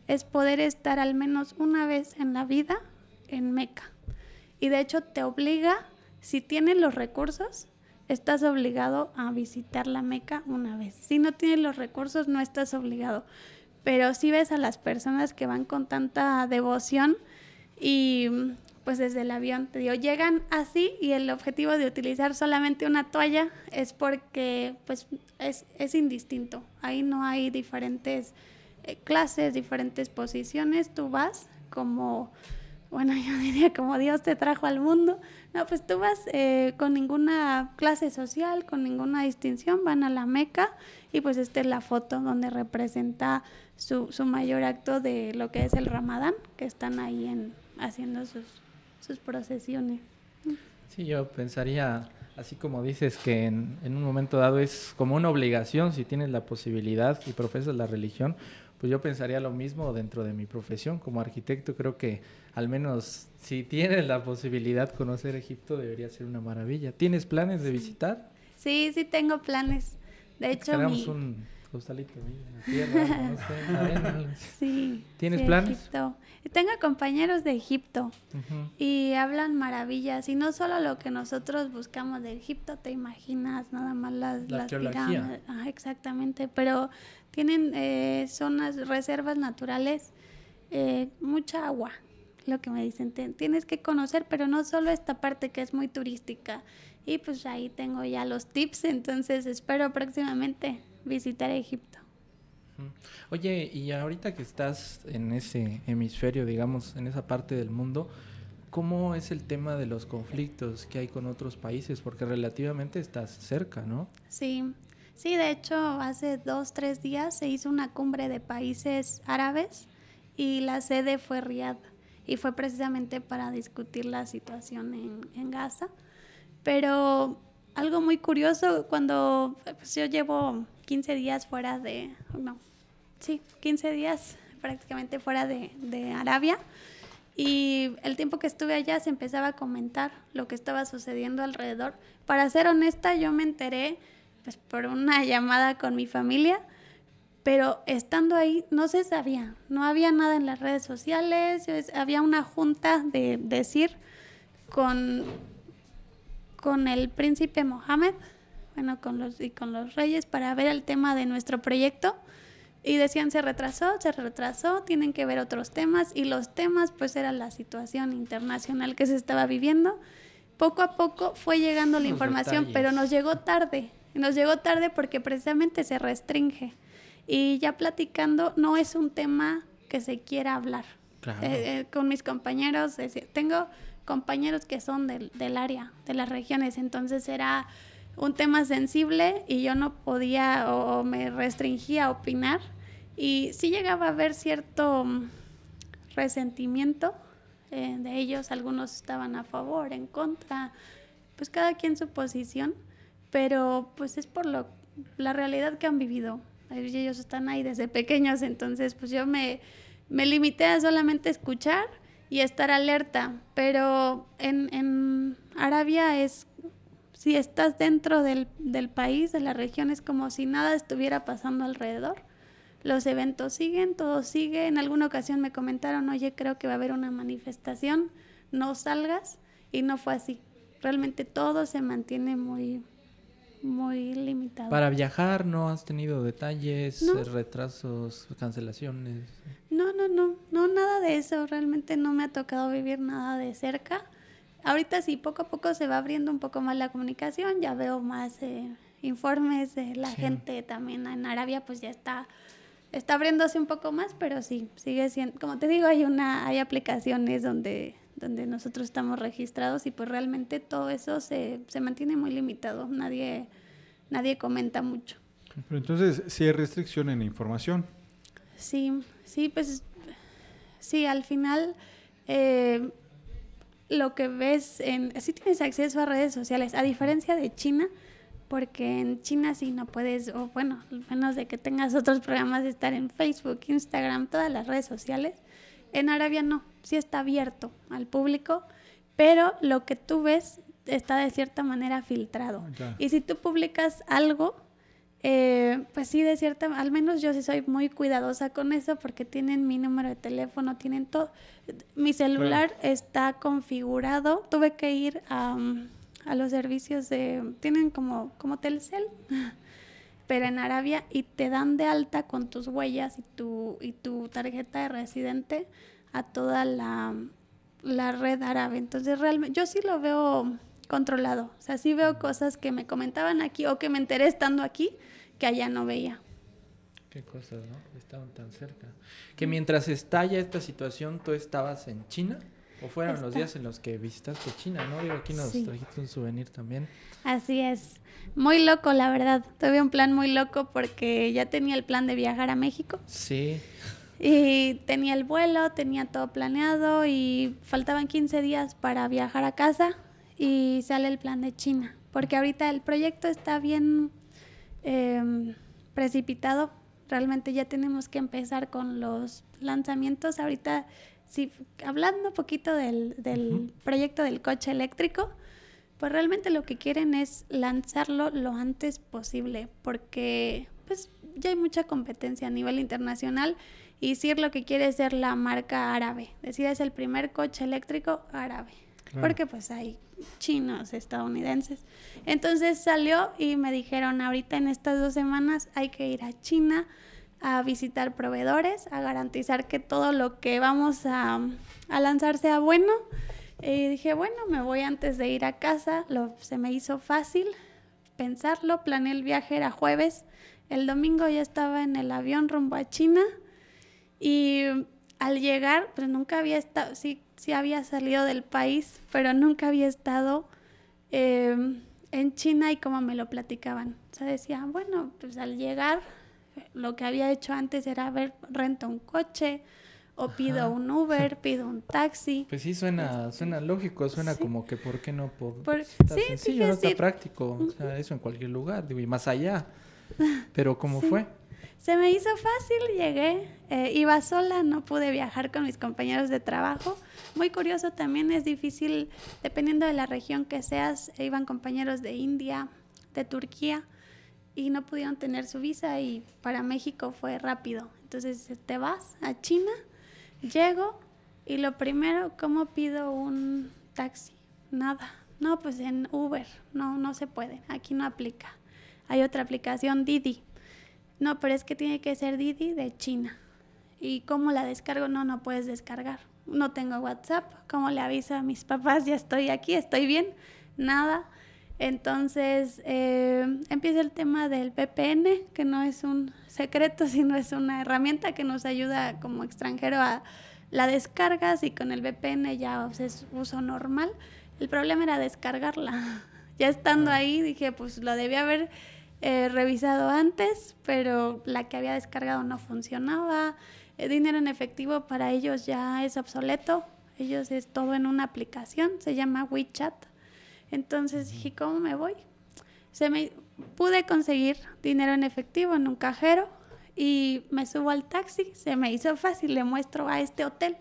es poder estar al menos una vez en la vida en Meca. Y de hecho te obliga, si tienes los recursos, estás obligado a visitar la Meca una vez. Si no tienes los recursos, no estás obligado. Pero si ves a las personas que van con tanta devoción y pues desde el avión, te digo, llegan así y el objetivo de utilizar solamente una toalla es porque pues es, es indistinto. Ahí no hay diferentes eh, clases, diferentes posiciones. Tú vas como bueno, yo diría como Dios te trajo al mundo. No, pues tú vas eh, con ninguna clase social, con ninguna distinción, van a la Meca y pues esta es la foto donde representa su, su mayor acto de lo que es el Ramadán, que están ahí en, haciendo sus, sus procesiones. Sí, yo pensaría, así como dices, que en, en un momento dado es como una obligación, si tienes la posibilidad y profesas la religión, pues yo pensaría lo mismo dentro de mi profesión como arquitecto. Creo que al menos si tienes la posibilidad de conocer Egipto debería ser una maravilla. ¿Tienes planes de visitar? Sí, sí tengo planes. De hecho, mi... un costalito tierra, no sé, Sí. ¿Tienes planes? Egipto. Tengo compañeros de Egipto y hablan maravillas. Y no solo lo que nosotros buscamos de Egipto, te imaginas, nada más las, La las pirámides. exactamente, pero tienen eh, zonas, reservas naturales, eh, mucha agua, lo que me dicen. tienes que conocer, pero no solo esta parte que es muy turística. Y pues ahí tengo ya los tips, entonces espero próximamente visitar Egipto. Oye, y ahorita que estás en ese hemisferio, digamos, en esa parte del mundo, ¿cómo es el tema de los conflictos que hay con otros países? Porque relativamente estás cerca, ¿no? Sí, sí, de hecho hace dos, tres días se hizo una cumbre de países árabes y la sede fue Riyadh y fue precisamente para discutir la situación en, en Gaza. Pero algo muy curioso, cuando pues, yo llevo 15 días fuera de, no, sí, 15 días prácticamente fuera de, de Arabia, y el tiempo que estuve allá se empezaba a comentar lo que estaba sucediendo alrededor. Para ser honesta, yo me enteré pues, por una llamada con mi familia, pero estando ahí no se sabía, no había nada en las redes sociales, había una junta de decir con, con el príncipe Mohammed, bueno, con los, y con los reyes para ver el tema de nuestro proyecto y decían, se retrasó, se retrasó, tienen que ver otros temas. Y los temas, pues, era la situación internacional que se estaba viviendo. Poco a poco fue llegando la información, pero nos llegó tarde. Nos llegó tarde porque precisamente se restringe. Y ya platicando, no es un tema que se quiera hablar. Claro. Eh, eh, con mis compañeros, tengo compañeros que son del, del área, de las regiones, entonces era un tema sensible y yo no podía o, o me restringía a opinar y sí llegaba a haber cierto mm, resentimiento eh, de ellos, algunos estaban a favor, en contra, pues cada quien su posición, pero pues es por lo, la realidad que han vivido. Ellos están ahí desde pequeños, entonces pues yo me, me limité a solamente escuchar y estar alerta, pero en, en Arabia es, si estás dentro del, del país, de la región, es como si nada estuviera pasando alrededor los eventos siguen, todo sigue. En alguna ocasión me comentaron, oye, creo que va a haber una manifestación, no salgas. Y no fue así. Realmente todo se mantiene muy, muy limitado. Para viajar no has tenido detalles, no. retrasos, cancelaciones. No, no, no, no, nada de eso. Realmente no me ha tocado vivir nada de cerca. Ahorita sí, poco a poco se va abriendo un poco más la comunicación, ya veo más eh, informes de la sí. gente también en Arabia, pues ya está está abriéndose un poco más, pero sí, sigue siendo, como te digo, hay una, hay aplicaciones donde, donde nosotros estamos registrados y pues realmente todo eso se, se mantiene muy limitado, nadie, nadie comenta mucho. Pero entonces, ¿sí hay restricción en la información? Sí, sí, pues sí, al final eh, lo que ves en, sí tienes acceso a redes sociales, a diferencia de China, porque en China sí no puedes, o bueno, menos de que tengas otros programas de estar en Facebook, Instagram, todas las redes sociales. En Arabia no, sí está abierto al público, pero lo que tú ves está de cierta manera filtrado. Okay. Y si tú publicas algo, eh, pues sí, de cierta, al menos yo sí soy muy cuidadosa con eso porque tienen mi número de teléfono, tienen todo. Mi celular claro. está configurado, tuve que ir a... A los servicios de, tienen como, como Telcel, pero en Arabia y te dan de alta con tus huellas y tu, y tu tarjeta de residente a toda la, la red árabe. Entonces realmente yo sí lo veo controlado, o sea, sí veo cosas que me comentaban aquí o que me enteré estando aquí que allá no veía. Qué cosas, ¿no? Estaban tan cerca. Que mientras estalla esta situación, ¿tú estabas en China? ¿O fueron Está. los días en los que visitaste China, no? Digo, aquí nos sí. trajiste un souvenir también. Así es. Muy loco, la verdad. Tuve un plan muy loco porque ya tenía el plan de viajar a México. Sí. Y tenía el vuelo, tenía todo planeado y faltaban 15 días para viajar a casa y sale el plan de China. Porque ahorita el proyecto está bien eh, precipitado. Realmente ya tenemos que empezar con los lanzamientos. Ahorita sí, hablando un poquito del, del uh -huh. proyecto del coche eléctrico, pues realmente lo que quieren es lanzarlo lo antes posible, porque pues ya hay mucha competencia a nivel internacional y SIR lo que quiere es ser la marca árabe, decir, es el primer coche eléctrico árabe, claro. porque pues hay chinos, estadounidenses. Entonces salió y me dijeron, ahorita en estas dos semanas hay que ir a China, a visitar proveedores, a garantizar que todo lo que vamos a, a lanzar sea bueno. Y dije, bueno, me voy antes de ir a casa, lo, se me hizo fácil pensarlo, planeé el viaje, era jueves, el domingo ya estaba en el avión rumbo a China y al llegar, pues nunca había estado, sí, sí había salido del país, pero nunca había estado em, en China y como me lo platicaban. O sea, decía, bueno, pues al llegar, lo que había hecho antes era ver, rento un coche, o pido un Uber, pido un taxi. Pues sí, suena, suena lógico, suena como que ¿por qué no puedo? Por, sí, sencillo, está práctico, o sea, eso en cualquier lugar, digo, y más allá. Pero ¿cómo fue? Se me hizo fácil, llegué, eh, iba sola, no pude viajar con mis compañeros de trabajo. Muy curioso también, es difícil, dependiendo de la región que seas, iban compañeros de India, de Turquía, y no pudieron tener su visa y para México fue rápido. Entonces te vas a China Llego y lo primero, ¿cómo pido un taxi? Nada. No, pues en Uber. No, no se puede. Aquí no aplica. Hay otra aplicación, Didi. No, pero es que tiene que ser Didi de China. ¿Y cómo la descargo? No, no puedes descargar. No tengo WhatsApp. ¿Cómo le aviso a mis papás? Ya estoy aquí, estoy bien. Nada. Entonces eh, empieza el tema del VPN, que no es un secreto, sino es una herramienta que nos ayuda como extranjero a la descargas y con el VPN ya es uso normal. El problema era descargarla. Ya estando ahí dije, pues lo debía haber eh, revisado antes, pero la que había descargado no funcionaba. El dinero en efectivo para ellos ya es obsoleto. Ellos es todo en una aplicación, se llama WeChat. Entonces dije, ¿cómo me voy? Se me pude conseguir dinero en efectivo en un cajero y me subo al taxi, se me hizo fácil, le muestro a este hotel,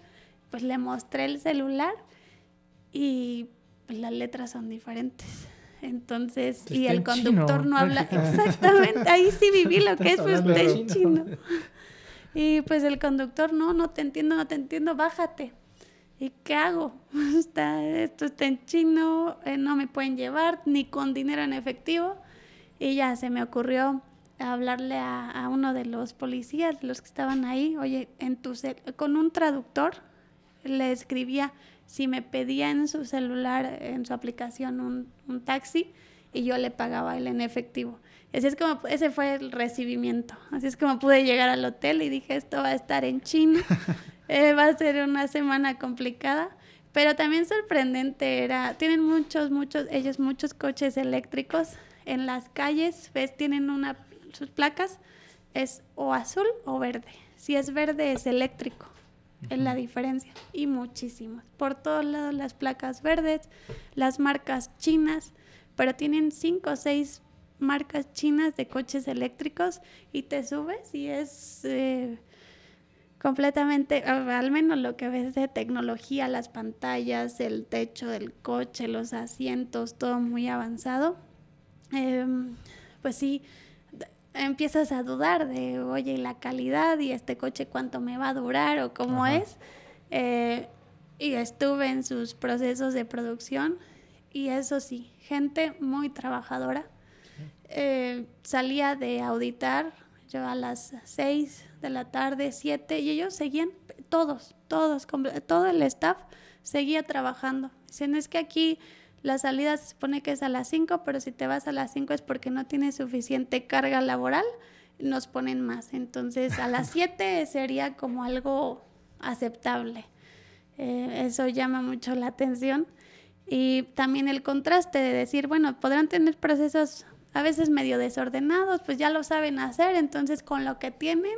pues le mostré el celular y pues, las letras son diferentes. Entonces, y el conductor no habla exactamente, ahí sí viví lo que es en chino. Y pues el conductor, no, no te entiendo, no te entiendo, bájate. ¿Y qué hago? Está, esto está en chino, eh, no me pueden llevar ni con dinero en efectivo. Y ya se me ocurrió hablarle a, uno de los policías, los que estaban ahí, oye, en tu con un traductor le escribía si me pedía en su celular, en su aplicación, un, un taxi y yo le pagaba él en efectivo. Así es como, ese fue el recibimiento. Así es como pude llegar al hotel y dije, esto va a estar en chino, eh, va a ser una semana complicada. Pero también sorprendente era, tienen muchos, muchos, ellos muchos coches eléctricos en las calles, ves, tienen una, sus placas es o azul o verde. Si es verde es eléctrico, es la diferencia. Y muchísimos. Por todos lados las placas verdes, las marcas chinas, pero tienen cinco o seis marcas chinas de coches eléctricos y te subes y es eh, completamente, al menos lo que ves de tecnología, las pantallas, el techo del coche, los asientos, todo muy avanzado. Em, pues sí, empiezas a dudar de, oye, la calidad y este coche cuánto me va a durar o cómo es. Eh, y estuve en sus procesos de producción y eso sí, gente muy trabajadora. Eh, salía de auditar yo a las 6 de la tarde, 7, y ellos seguían, todos, todos, todo el staff seguía trabajando. Dicen, es que aquí la salida se supone que es a las 5, pero si te vas a las 5 es porque no tienes suficiente carga laboral, nos ponen más. Entonces a las 7 sería como algo aceptable. Eh, eso llama mucho la atención. Y también el contraste de decir, bueno, podrán tener procesos a veces medio desordenados, pues ya lo saben hacer, entonces con lo que tienen,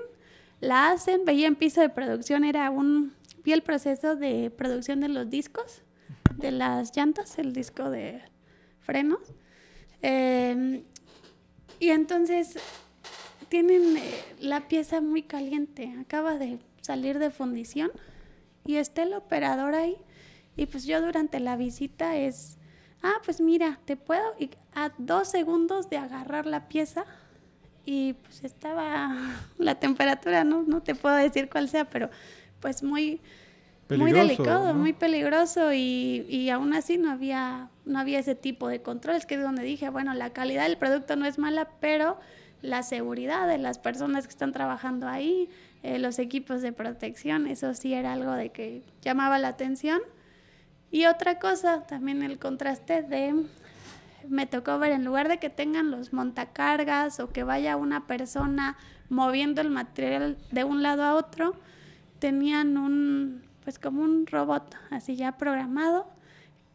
la hacen. Veía en piso de producción, era un, vi el proceso de producción de los discos de las llantas, el disco de frenos. Em, y entonces tienen eh, la pieza muy caliente, acaba de salir de fundición y está el operador ahí. Y pues yo durante la visita es, ah, pues mira, te puedo, y a dos segundos de agarrar la pieza y pues estaba la temperatura, no, no te puedo decir cuál sea, pero pues muy muy delicado, muy peligroso y, y, aún así no había, no había ese tipo de controles, que es donde dije, bueno, la calidad del producto no es mala, pero la seguridad de las personas que están trabajando ahí, eh, los equipos de protección, eso sí era algo de que llamaba la atención. Y otra cosa, también el contraste de, me tocó ver, en lugar de que tengan los montacargas o que vaya una persona moviendo el material de un lado a otro, tenían un pues como un robot así ya programado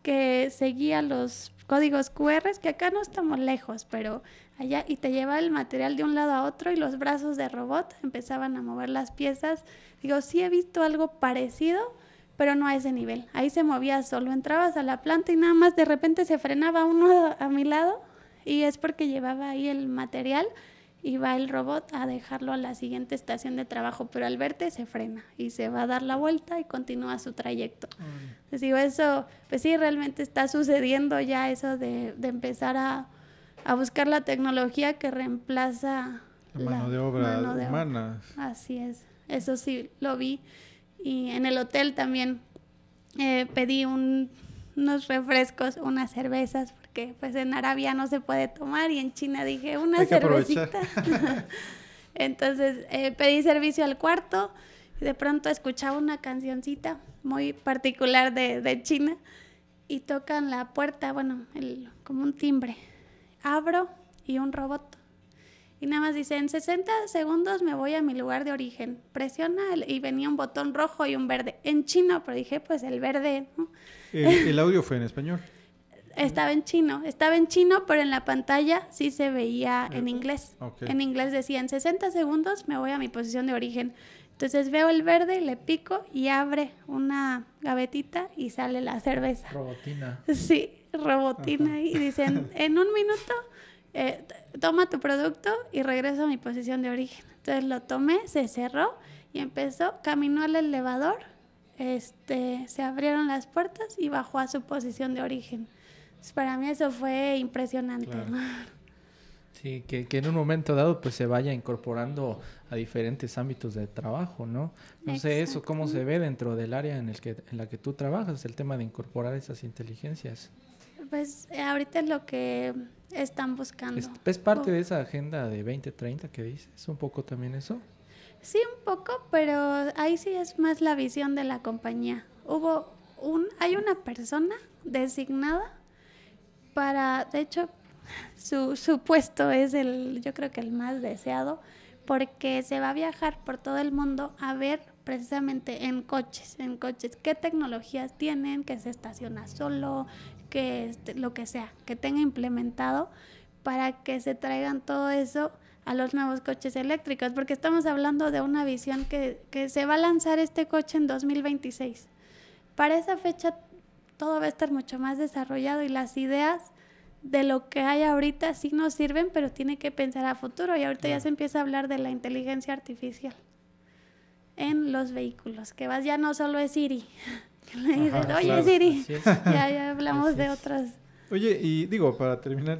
que seguía los códigos QR, que acá no estamos lejos, pero allá y te llevaba el material de un lado a otro y los brazos de robot empezaban a mover las piezas. Digo, sí he visto algo parecido, pero no a ese nivel. Ahí se movía solo, entrabas a la planta y nada más de repente se frenaba uno a mi lado y es porque llevaba ahí el material y va el robot a dejarlo a la siguiente estación de trabajo, pero al verte se frena y se va a dar la vuelta y continúa su trayecto. Les digo, eso, pues sí, realmente está sucediendo ya eso de, de empezar a, a, buscar la tecnología que reemplaza la mano de obra humana. Así es, eso sí lo vi. Y en el hotel también eh, pedí un, unos refrescos, unas cervezas, que pues en Arabia no se puede tomar y en China dije una cervecita. Entonces eh, pedí servicio al cuarto y de pronto escuchaba una cancioncita muy particular de, de China y tocan la puerta, bueno, el, como un timbre. Abro y un robot. Y nada más dice, en 60 segundos me voy a mi lugar de origen. Presiona y venía un botón rojo y un verde. En chino, pero dije, pues el verde. el audio fue en español estaba en chino, estaba en chino, pero en la pantalla sí se veía en inglés. En inglés decía, en 60 segundos me voy a mi posición de origen. Entonces veo el verde, le pico y abre una gavetita y sale la cerveza. Robotina. Sí, robotina. Y dicen, en un minuto, eh, toma tu producto y regreso a mi posición de origen. Entonces lo tomé, se cerró y empezó, caminó al elevador, este, se abrieron las puertas y bajó a su posición de origen. Pues, para mí eso fue impresionante. Sí, que, que, en un momento dado pues se vaya incorporando a diferentes ámbitos de trabajo, ¿no? No sé eso cómo se ve dentro del área en el que en la que tú trabajas, el tema de incorporar esas inteligencias. Pues eh, ahorita es lo que están buscando. ¿Es, parte de esa agenda de 2030 que dices? ¿Un poco también eso? Sí, un poco, pero ahí sí es más la visión de la compañía. Hubo un, hay una persona designada para, de hecho, su, su puesto es el, yo creo que el más deseado, porque se va a viajar por todo el mundo a ver precisamente en coches, en coches, qué tecnologías tienen, que se estaciona solo, que este, lo que sea, que tenga implementado para que se traigan todo eso a los nuevos coches eléctricos, porque estamos hablando de una visión que, que se va a lanzar este coche en 2026. Para esa fecha todo va a estar mucho más desarrollado y las ideas de lo que hay ahorita sí nos sirven, pero tiene que pensar a futuro y ahorita ya se empieza a hablar de la inteligencia artificial en los vehículos, que vas ya no solo es Siri, le oye Siri, ya, ya hablamos de otras. Oye, y digo, para terminar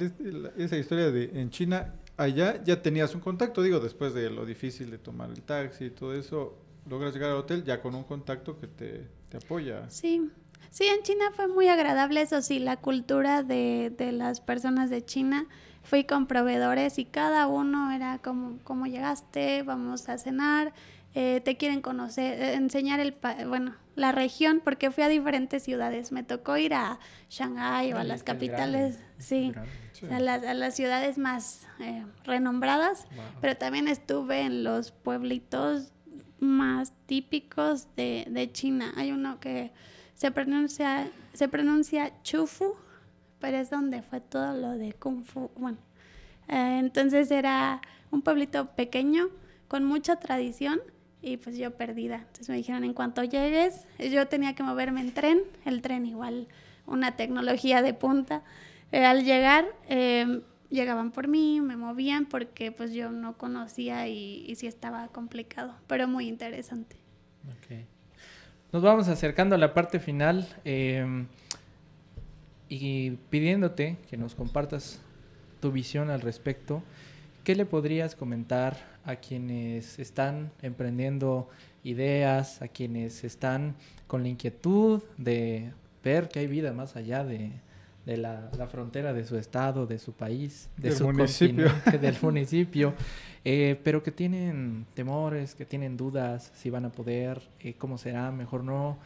esa historia de en China, allá ya tenías un contacto, digo, después de lo difícil de tomar el taxi y todo eso, logras llegar al hotel ya con un contacto que te, te apoya. Sí, Sí, en China fue muy agradable, eso sí, la cultura de, de las personas de China. Fui con proveedores y cada uno era como, ¿cómo llegaste? Vamos a cenar. Eh, te quieren conocer, eh, enseñar el, bueno, la región, porque fui a diferentes ciudades. Me tocó ir a Shanghái o a las capitales, sí, A, las, a, las, ciudades más eh, renombradas, pero también estuve en los pueblitos más típicos de, de China. Hay uno que se pronuncia, se pronuncia Chufu, pero es donde fue todo lo de Kung Fu. Bueno, eh, entonces era un pueblito pequeño con mucha tradición y pues yo perdida. Entonces me dijeron, en cuanto llegues, yo tenía que moverme en tren, el tren igual, una tecnología de punta. Eh, al llegar, em, llegaban por mí, me movían porque pues yo no conocía y, y sí estaba complicado, pero muy interesante. Okay. Nos vamos acercando a la parte final em, y pidiéndote que nos compartas tu visión al respecto. ¿Qué le podrías comentar a quienes están emprendiendo ideas, a quienes están con la inquietud de ver que hay vida más allá de, de la, frontera de su estado, de su país, de del su municipio. del municipio, eh, pero que tienen temores, que tienen dudas, si van a poder, eh, cómo será, mejor no.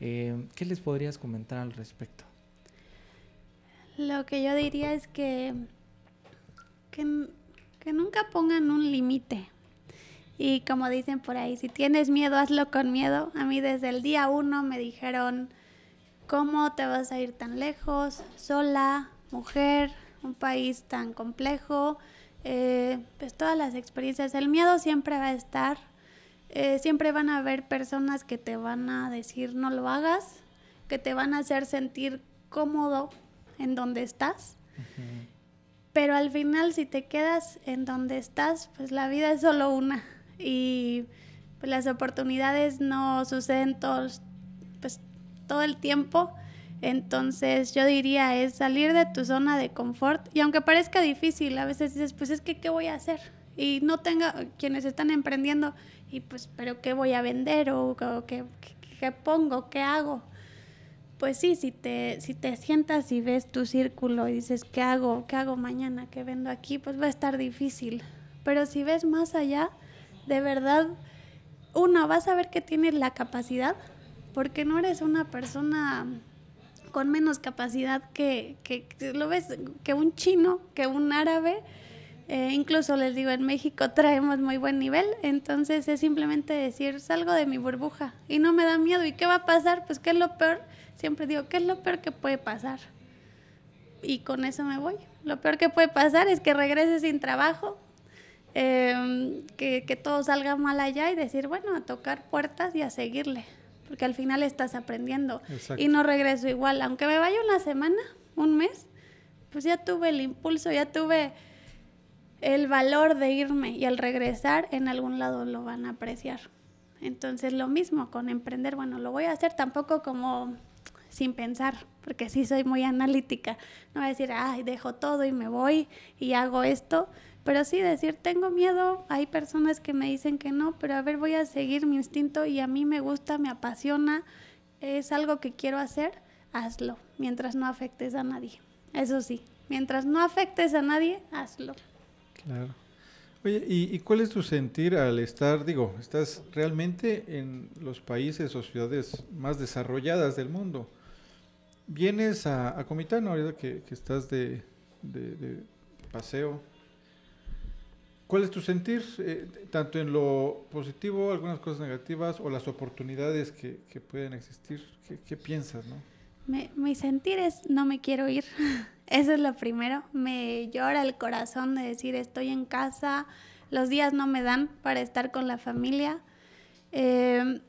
Eh, ¿Qué les podrías comentar al respecto? Lo que yo diría es que, que, que nunca pongan un límite Y como dicen por ahí, si tienes miedo, hazlo con miedo. A mí desde el día uno me dijeron, ¿cómo te vas a ir tan lejos, sola, mujer, un país tan complejo? Eh, pues todas las experiencias, el miedo siempre va a estar, eh, siempre van a haber personas que te van a decir no lo hagas, que te van a hacer sentir cómodo en donde estás. Pero al final si te quedas en donde estás, pues la vida es solo una y pues, las oportunidades no suceden todos, pues, todo el tiempo. Entonces yo diría es salir de tu zona de confort y aunque parezca difícil, a veces dices, pues es que, ¿qué voy a hacer? Y no tenga quienes están emprendiendo y pues, pero ¿qué voy a vender o, qué, qué, pongo? ¿Qué hago? Pues sí, si te, si te sientas y ves tu círculo y dices, ¿qué hago? ¿Qué hago mañana? ¿Qué vendo aquí? Pues va a estar difícil. Pero si ves más allá, de verdad, uno, vas a ver que tienes la capacidad, porque no eres una persona con menos capacidad que, que, lo ves, que un chino, que un árabe. Eh, incluso les digo, en México traemos muy buen nivel, entonces es simplemente decir, salgo de mi burbuja y no me da miedo. ¿Y qué va a pasar? Pues, ¿qué es lo peor? Siempre digo, ¿qué es lo peor que puede pasar? Y con eso me voy. Lo peor que puede pasar es que regrese sin trabajo, Em, que, todo salga mal allá y decir, bueno, a tocar puertas y a seguirle, porque al final estás aprendiendo. Y no regreso igual, aunque me vaya una semana, un mes, pues ya tuve el impulso, ya tuve el valor de irme. Y al regresar en algún lado lo van a apreciar. Entonces lo mismo con emprender, bueno, lo voy a hacer tampoco como sin pensar, porque sí soy muy analítica. No voy a decir, ay, dejo todo y me voy y hago esto, pero sí decir, tengo miedo, hay personas que me dicen que no, pero a ver, voy a seguir mi instinto y a mí me gusta, me apasiona, es algo que quiero hacer, hazlo, mientras no afectes a nadie. Eso sí, mientras no afectes a nadie, hazlo. Claro. Oye, ¿y, cuál es tu sentir al estar, digo, estás realmente en los países o ciudades más desarrolladas del mundo? Vienes a, a Comitán ahorita que, estás de paseo ¿Cuál es tu sentir, eh, tanto en lo positivo, algunas cosas negativas o las oportunidades que, pueden existir? ¿Qué, piensas, no? mi sentir es no me quiero ir. Eso es lo primero. Me llora el corazón de decir estoy en casa, los días no me dan para estar con la familia. Em,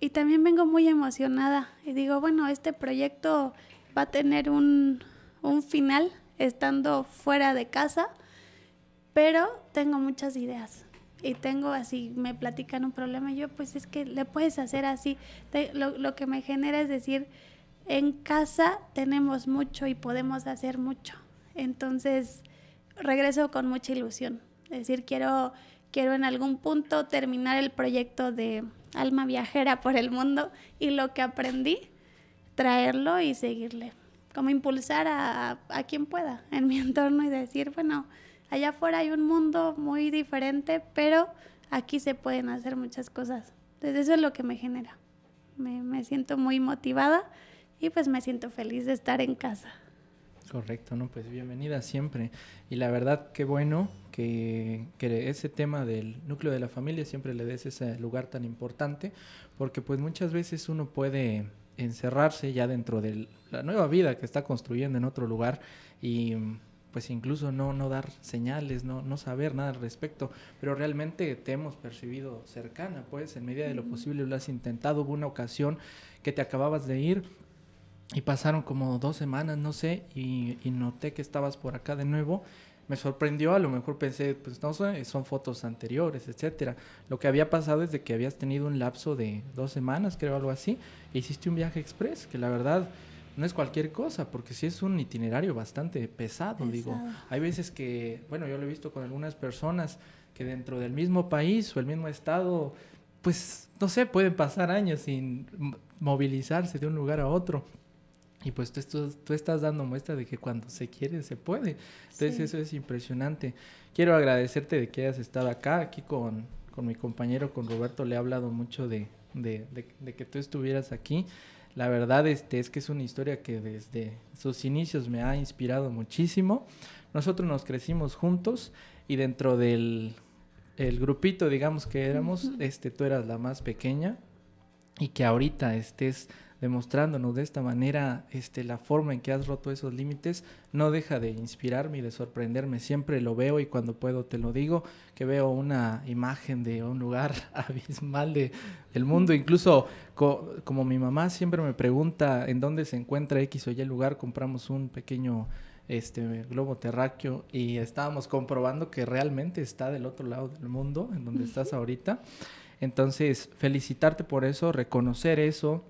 y también vengo muy emocionada y digo, bueno, este proyecto va a tener un, un final estando fuera de casa pero tengo muchas ideas y tengo así, me platican un problema y yo pues es que le puedes hacer así. lo, lo, que me genera es decir, en casa tenemos mucho y podemos hacer mucho. Entonces regreso con mucha ilusión. Es decir, quiero, quiero en algún punto terminar el proyecto de alma viajera por el mundo y lo que aprendí, traerlo y seguirle. Como impulsar a, a quien pueda en mi entorno y decir, bueno, allá afuera hay un mundo muy diferente, pero aquí se pueden hacer muchas cosas. Entonces eso es lo que me genera. Me, siento muy motivada y pues me siento feliz de estar en casa. Correcto, ¿no? Pues bienvenida siempre. Y la verdad, qué bueno que, que, ese tema del núcleo de la familia siempre le des ese lugar tan importante, porque pues muchas veces uno puede encerrarse ya dentro de la nueva vida que está construyendo en otro lugar y pues incluso no, no dar señales, no, no saber nada al respecto, pero realmente te hemos percibido cercana, pues en medida de lo posible lo has intentado. Hubo una ocasión que te acababas de ir y pasaron como dos semanas, no sé, y, noté que estabas por acá de nuevo. Me sorprendió, a lo mejor pensé, pues no sé, son fotos anteriores, etcétera. Lo que había pasado es de que habías tenido un lapso de dos semanas, creo algo así, e hiciste un viaje express, que la verdad no es cualquier cosa, porque sí es un itinerario bastante pesado, digo. Hay veces que, bueno, yo lo he visto con algunas personas que dentro del mismo país o el mismo estado, pues, no sé, pueden pasar años sin movilizarse de un lugar a otro. Y pues tú, tú, estás dando muestra de que cuando se quiere, se puede. Entonces eso es impresionante. Quiero agradecerte de que hayas estado acá, aquí con, con mi compañero, con Roberto, le he hablado mucho de, de, de que tú estuvieras aquí. La verdad este, es que es una historia que desde sus inicios me ha inspirado muchísimo. Nosotros nos crecimos juntos y dentro del el grupito, digamos que éramos, este, tú eras la más pequeña y que ahorita estés demostrándonos de esta manera este, la forma en que has roto esos límites, no deja de inspirarme y de sorprenderme. Siempre lo veo y cuando puedo te lo digo, que veo una imagen de un lugar abismal de, del mundo. Incluso como mi mamá siempre me pregunta en dónde se encuentra X o Y lugar, compramos un pequeño este globo terráqueo y estábamos comprobando que realmente está del otro lado del mundo, en donde estás ahorita. Entonces, felicitarte por eso, reconocer eso,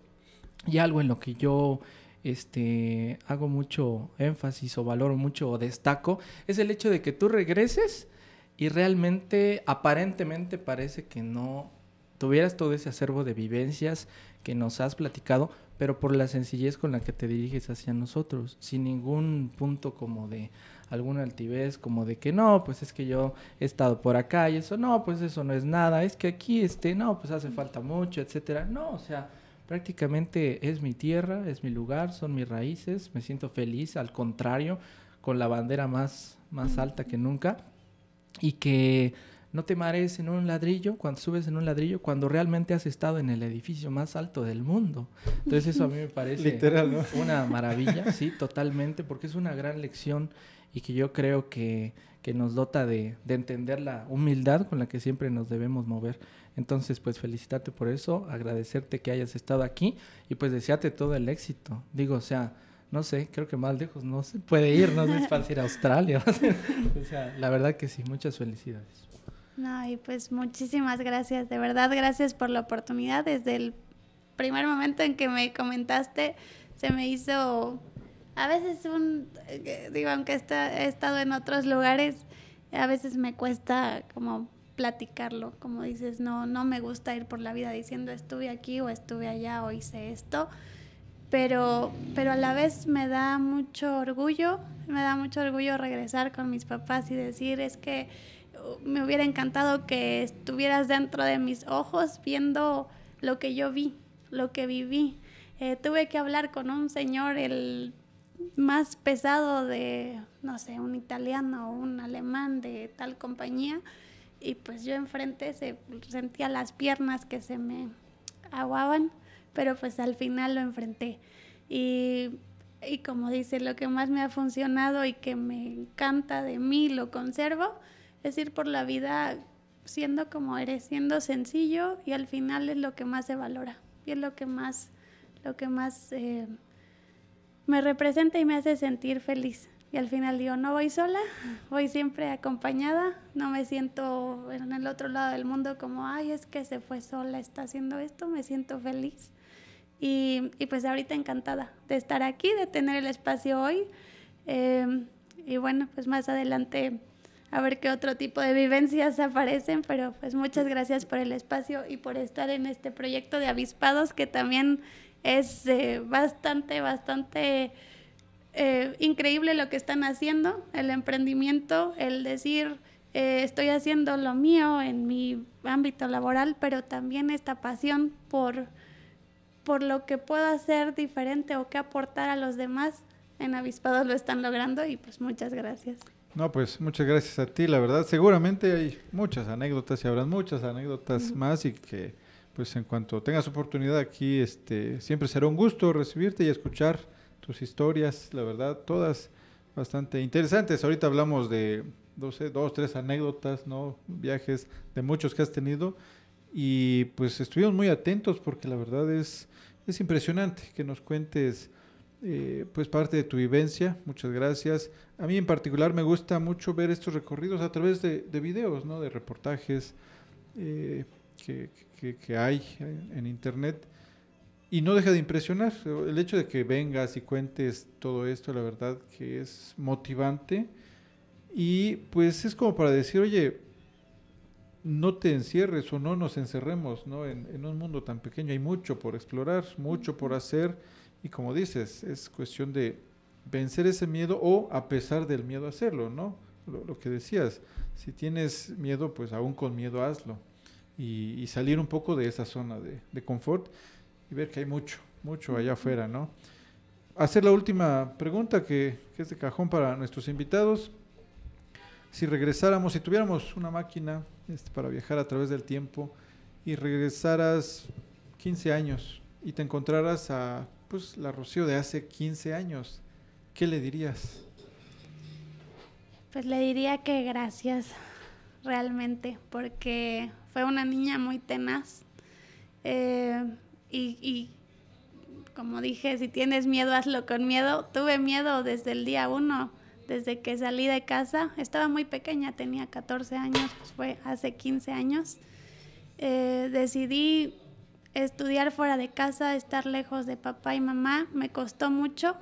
y algo en lo que yo este, hago mucho énfasis o valoro mucho o destaco es el hecho de que tú regreses y realmente, aparentemente parece que no tuvieras todo ese acervo de vivencias que nos has platicado, pero por la sencillez con la que te diriges hacia nosotros, sin ningún punto como de alguna altivez, como de que no, pues es que yo he estado por acá y eso, no, pues eso no es nada, es que aquí, este, no, pues hace falta mucho, etcétera. No, o sea, prácticamente es mi tierra, es mi lugar, son mis raíces, me siento feliz, al contrario, con la bandera más, más alta que nunca, y que no te marees en un ladrillo, cuando subes en un ladrillo, cuando realmente has estado en el edificio más alto del mundo. Entonces eso a mí me parece una maravilla, sí, totalmente, porque es una gran lección y que yo creo que, que nos dota de, de entender la humildad con la que siempre nos debemos mover. Entonces, pues felicitarte por eso, agradecerte que hayas estado aquí y pues desearte todo el éxito. Digo, o sea, no sé, creo que más lejos no se puede ir, no es fácil ir a Australia. o sea, la verdad que sí, muchas felicidades. No, y pues muchísimas gracias, de verdad, gracias por la oportunidad. Desde el primer momento en que me comentaste, se me hizo, a veces un, eh, digo, aunque he estado en otros lugares, a veces me cuesta como platicarlo, como dices, no, no me gusta ir por la vida diciendo estuve aquí o estuve allá o hice esto, pero, pero a la vez me da mucho orgullo, me da mucho orgullo regresar con mis papás y decir es que uh, me hubiera encantado que estuvieras dentro de mis ojos viendo lo que yo vi, lo que viví. Eh, tuve que hablar con un señor, el más pesado de, no sé, un italiano o un alemán de tal compañía, y pues yo enfrente se sentía las piernas que se me aguaban, pero pues al final lo enfrenté. Y, y como dice, lo que más me ha funcionado y que me encanta de mí, lo conservo, es ir por la vida siendo como eres, siendo sencillo y al final es lo que más se valora y es lo que más, lo que más eh, me representa y me hace sentir feliz. Y al final digo, no voy sola, voy siempre acompañada, no me siento en el otro lado del mundo como, ay, es que se fue sola, está haciendo esto, me siento feliz. Y, y pues ahorita encantada de estar aquí, de tener el espacio hoy. Em, y bueno, pues más adelante a ver qué otro tipo de vivencias aparecen, pero pues muchas gracias por el espacio y por estar en este proyecto de avispados que también es eh, bastante, bastante eh, increíble lo que están haciendo, el emprendimiento, el decir, eh, estoy haciendo lo mío en mi ámbito laboral, pero también esta pasión por, por lo que puedo hacer diferente o que aportar a los demás. En Avispados lo están logrando y pues muchas gracias. No, pues muchas gracias a ti, la verdad. Seguramente hay muchas anécdotas y habrán muchas anécdotas más y que pues en cuanto tengas oportunidad aquí, este, siempre será un gusto recibirte y escuchar tus historias, la verdad, todas bastante interesantes. Ahorita hablamos de dos, dos, tres anécdotas, ¿no? Viajes de muchos que has tenido y pues estuvimos muy atentos porque la verdad es, es impresionante que nos cuentes eh, pues parte de tu vivencia. Muchas gracias. A mí en particular me gusta mucho ver estos recorridos a través de, de videos, ¿no? De reportajes eh, que, que, hay en internet y no deja de impresionar. El hecho de que vengas y cuentes todo esto, la verdad que es motivante. Y pues es como para decir, oye, no te encierres o no nos encerremos ¿no? En, en, un mundo tan pequeño. Hay mucho por explorar, mucho por hacer. Y como dices, es cuestión de vencer ese miedo o a pesar del miedo hacerlo, ¿no? Lo, lo que decías, si tienes miedo, pues aún con miedo hazlo. Y, y salir un poco de esa zona de, de confort y ver que hay mucho, mucho allá afuera, ¿no? Hacer la última pregunta que, que es de cajón para nuestros invitados. si regresáramos, si tuviéramos una máquina este, para viajar a través del tiempo y regresaras 15 años y te encontraras a pues, la Rocío de hace 15 años, ¿qué le dirías? Pues le diría que gracias realmente, porque fue una niña muy tenaz. Eh, y, y, como dije, si tienes miedo, hazlo con miedo. Tuve miedo desde el día uno, desde que salí de casa. Estaba muy pequeña, tenía 14 años, pues fue hace 15 años. Eh, decidí estudiar fuera de casa, estar lejos de papá y mamá. Me costó mucho,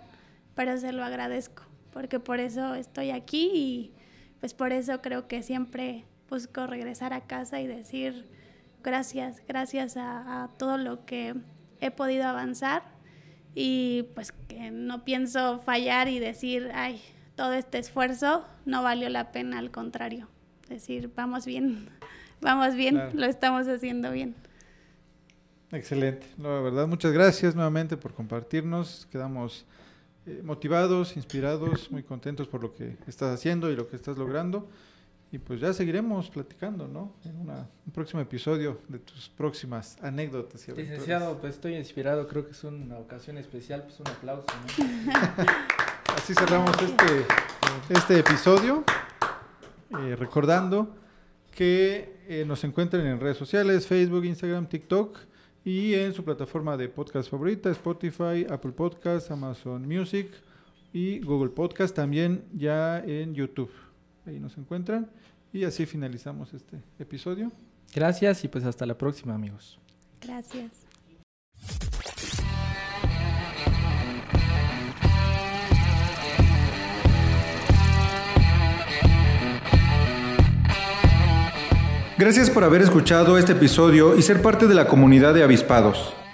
pero se lo agradezco, porque por eso estoy aquí y pues por eso creo que siempre busco regresar a casa y decir gracias, gracias a, a todo lo que he podido avanzar y pues que no pienso fallar y decir, ay, todo este esfuerzo no valió la pena, al contrario, decir, vamos bien, vamos bien, Claro. lo estamos haciendo bien. Excelente. No, la verdad, muchas gracias nuevamente por compartirnos. Quedamos eh, motivados, inspirados, muy contentos por lo que estás haciendo y lo que estás logrando. Y pues ya seguiremos platicando, ¿no? En una- un próximo episodio de tus próximas anécdotas y aventuras. Licenciado, pues estoy inspirado, creo que es una ocasión especial, pues un aplauso, ¿no? Así cerramos este, este episodio, eh, recordando que eh, nos encuentran en redes sociales, Facebook, Instagram, TikTok y en su plataforma de podcast favorita, Spotify, Apple Podcast, Amazon Music y Google Podcast, también ya en YouTube. Ahí nos encuentran y así finalizamos este episodio. Gracias y pues hasta la próxima, amigos. Gracias. Gracias por haber escuchado este episodio y ser parte de la comunidad de avispados.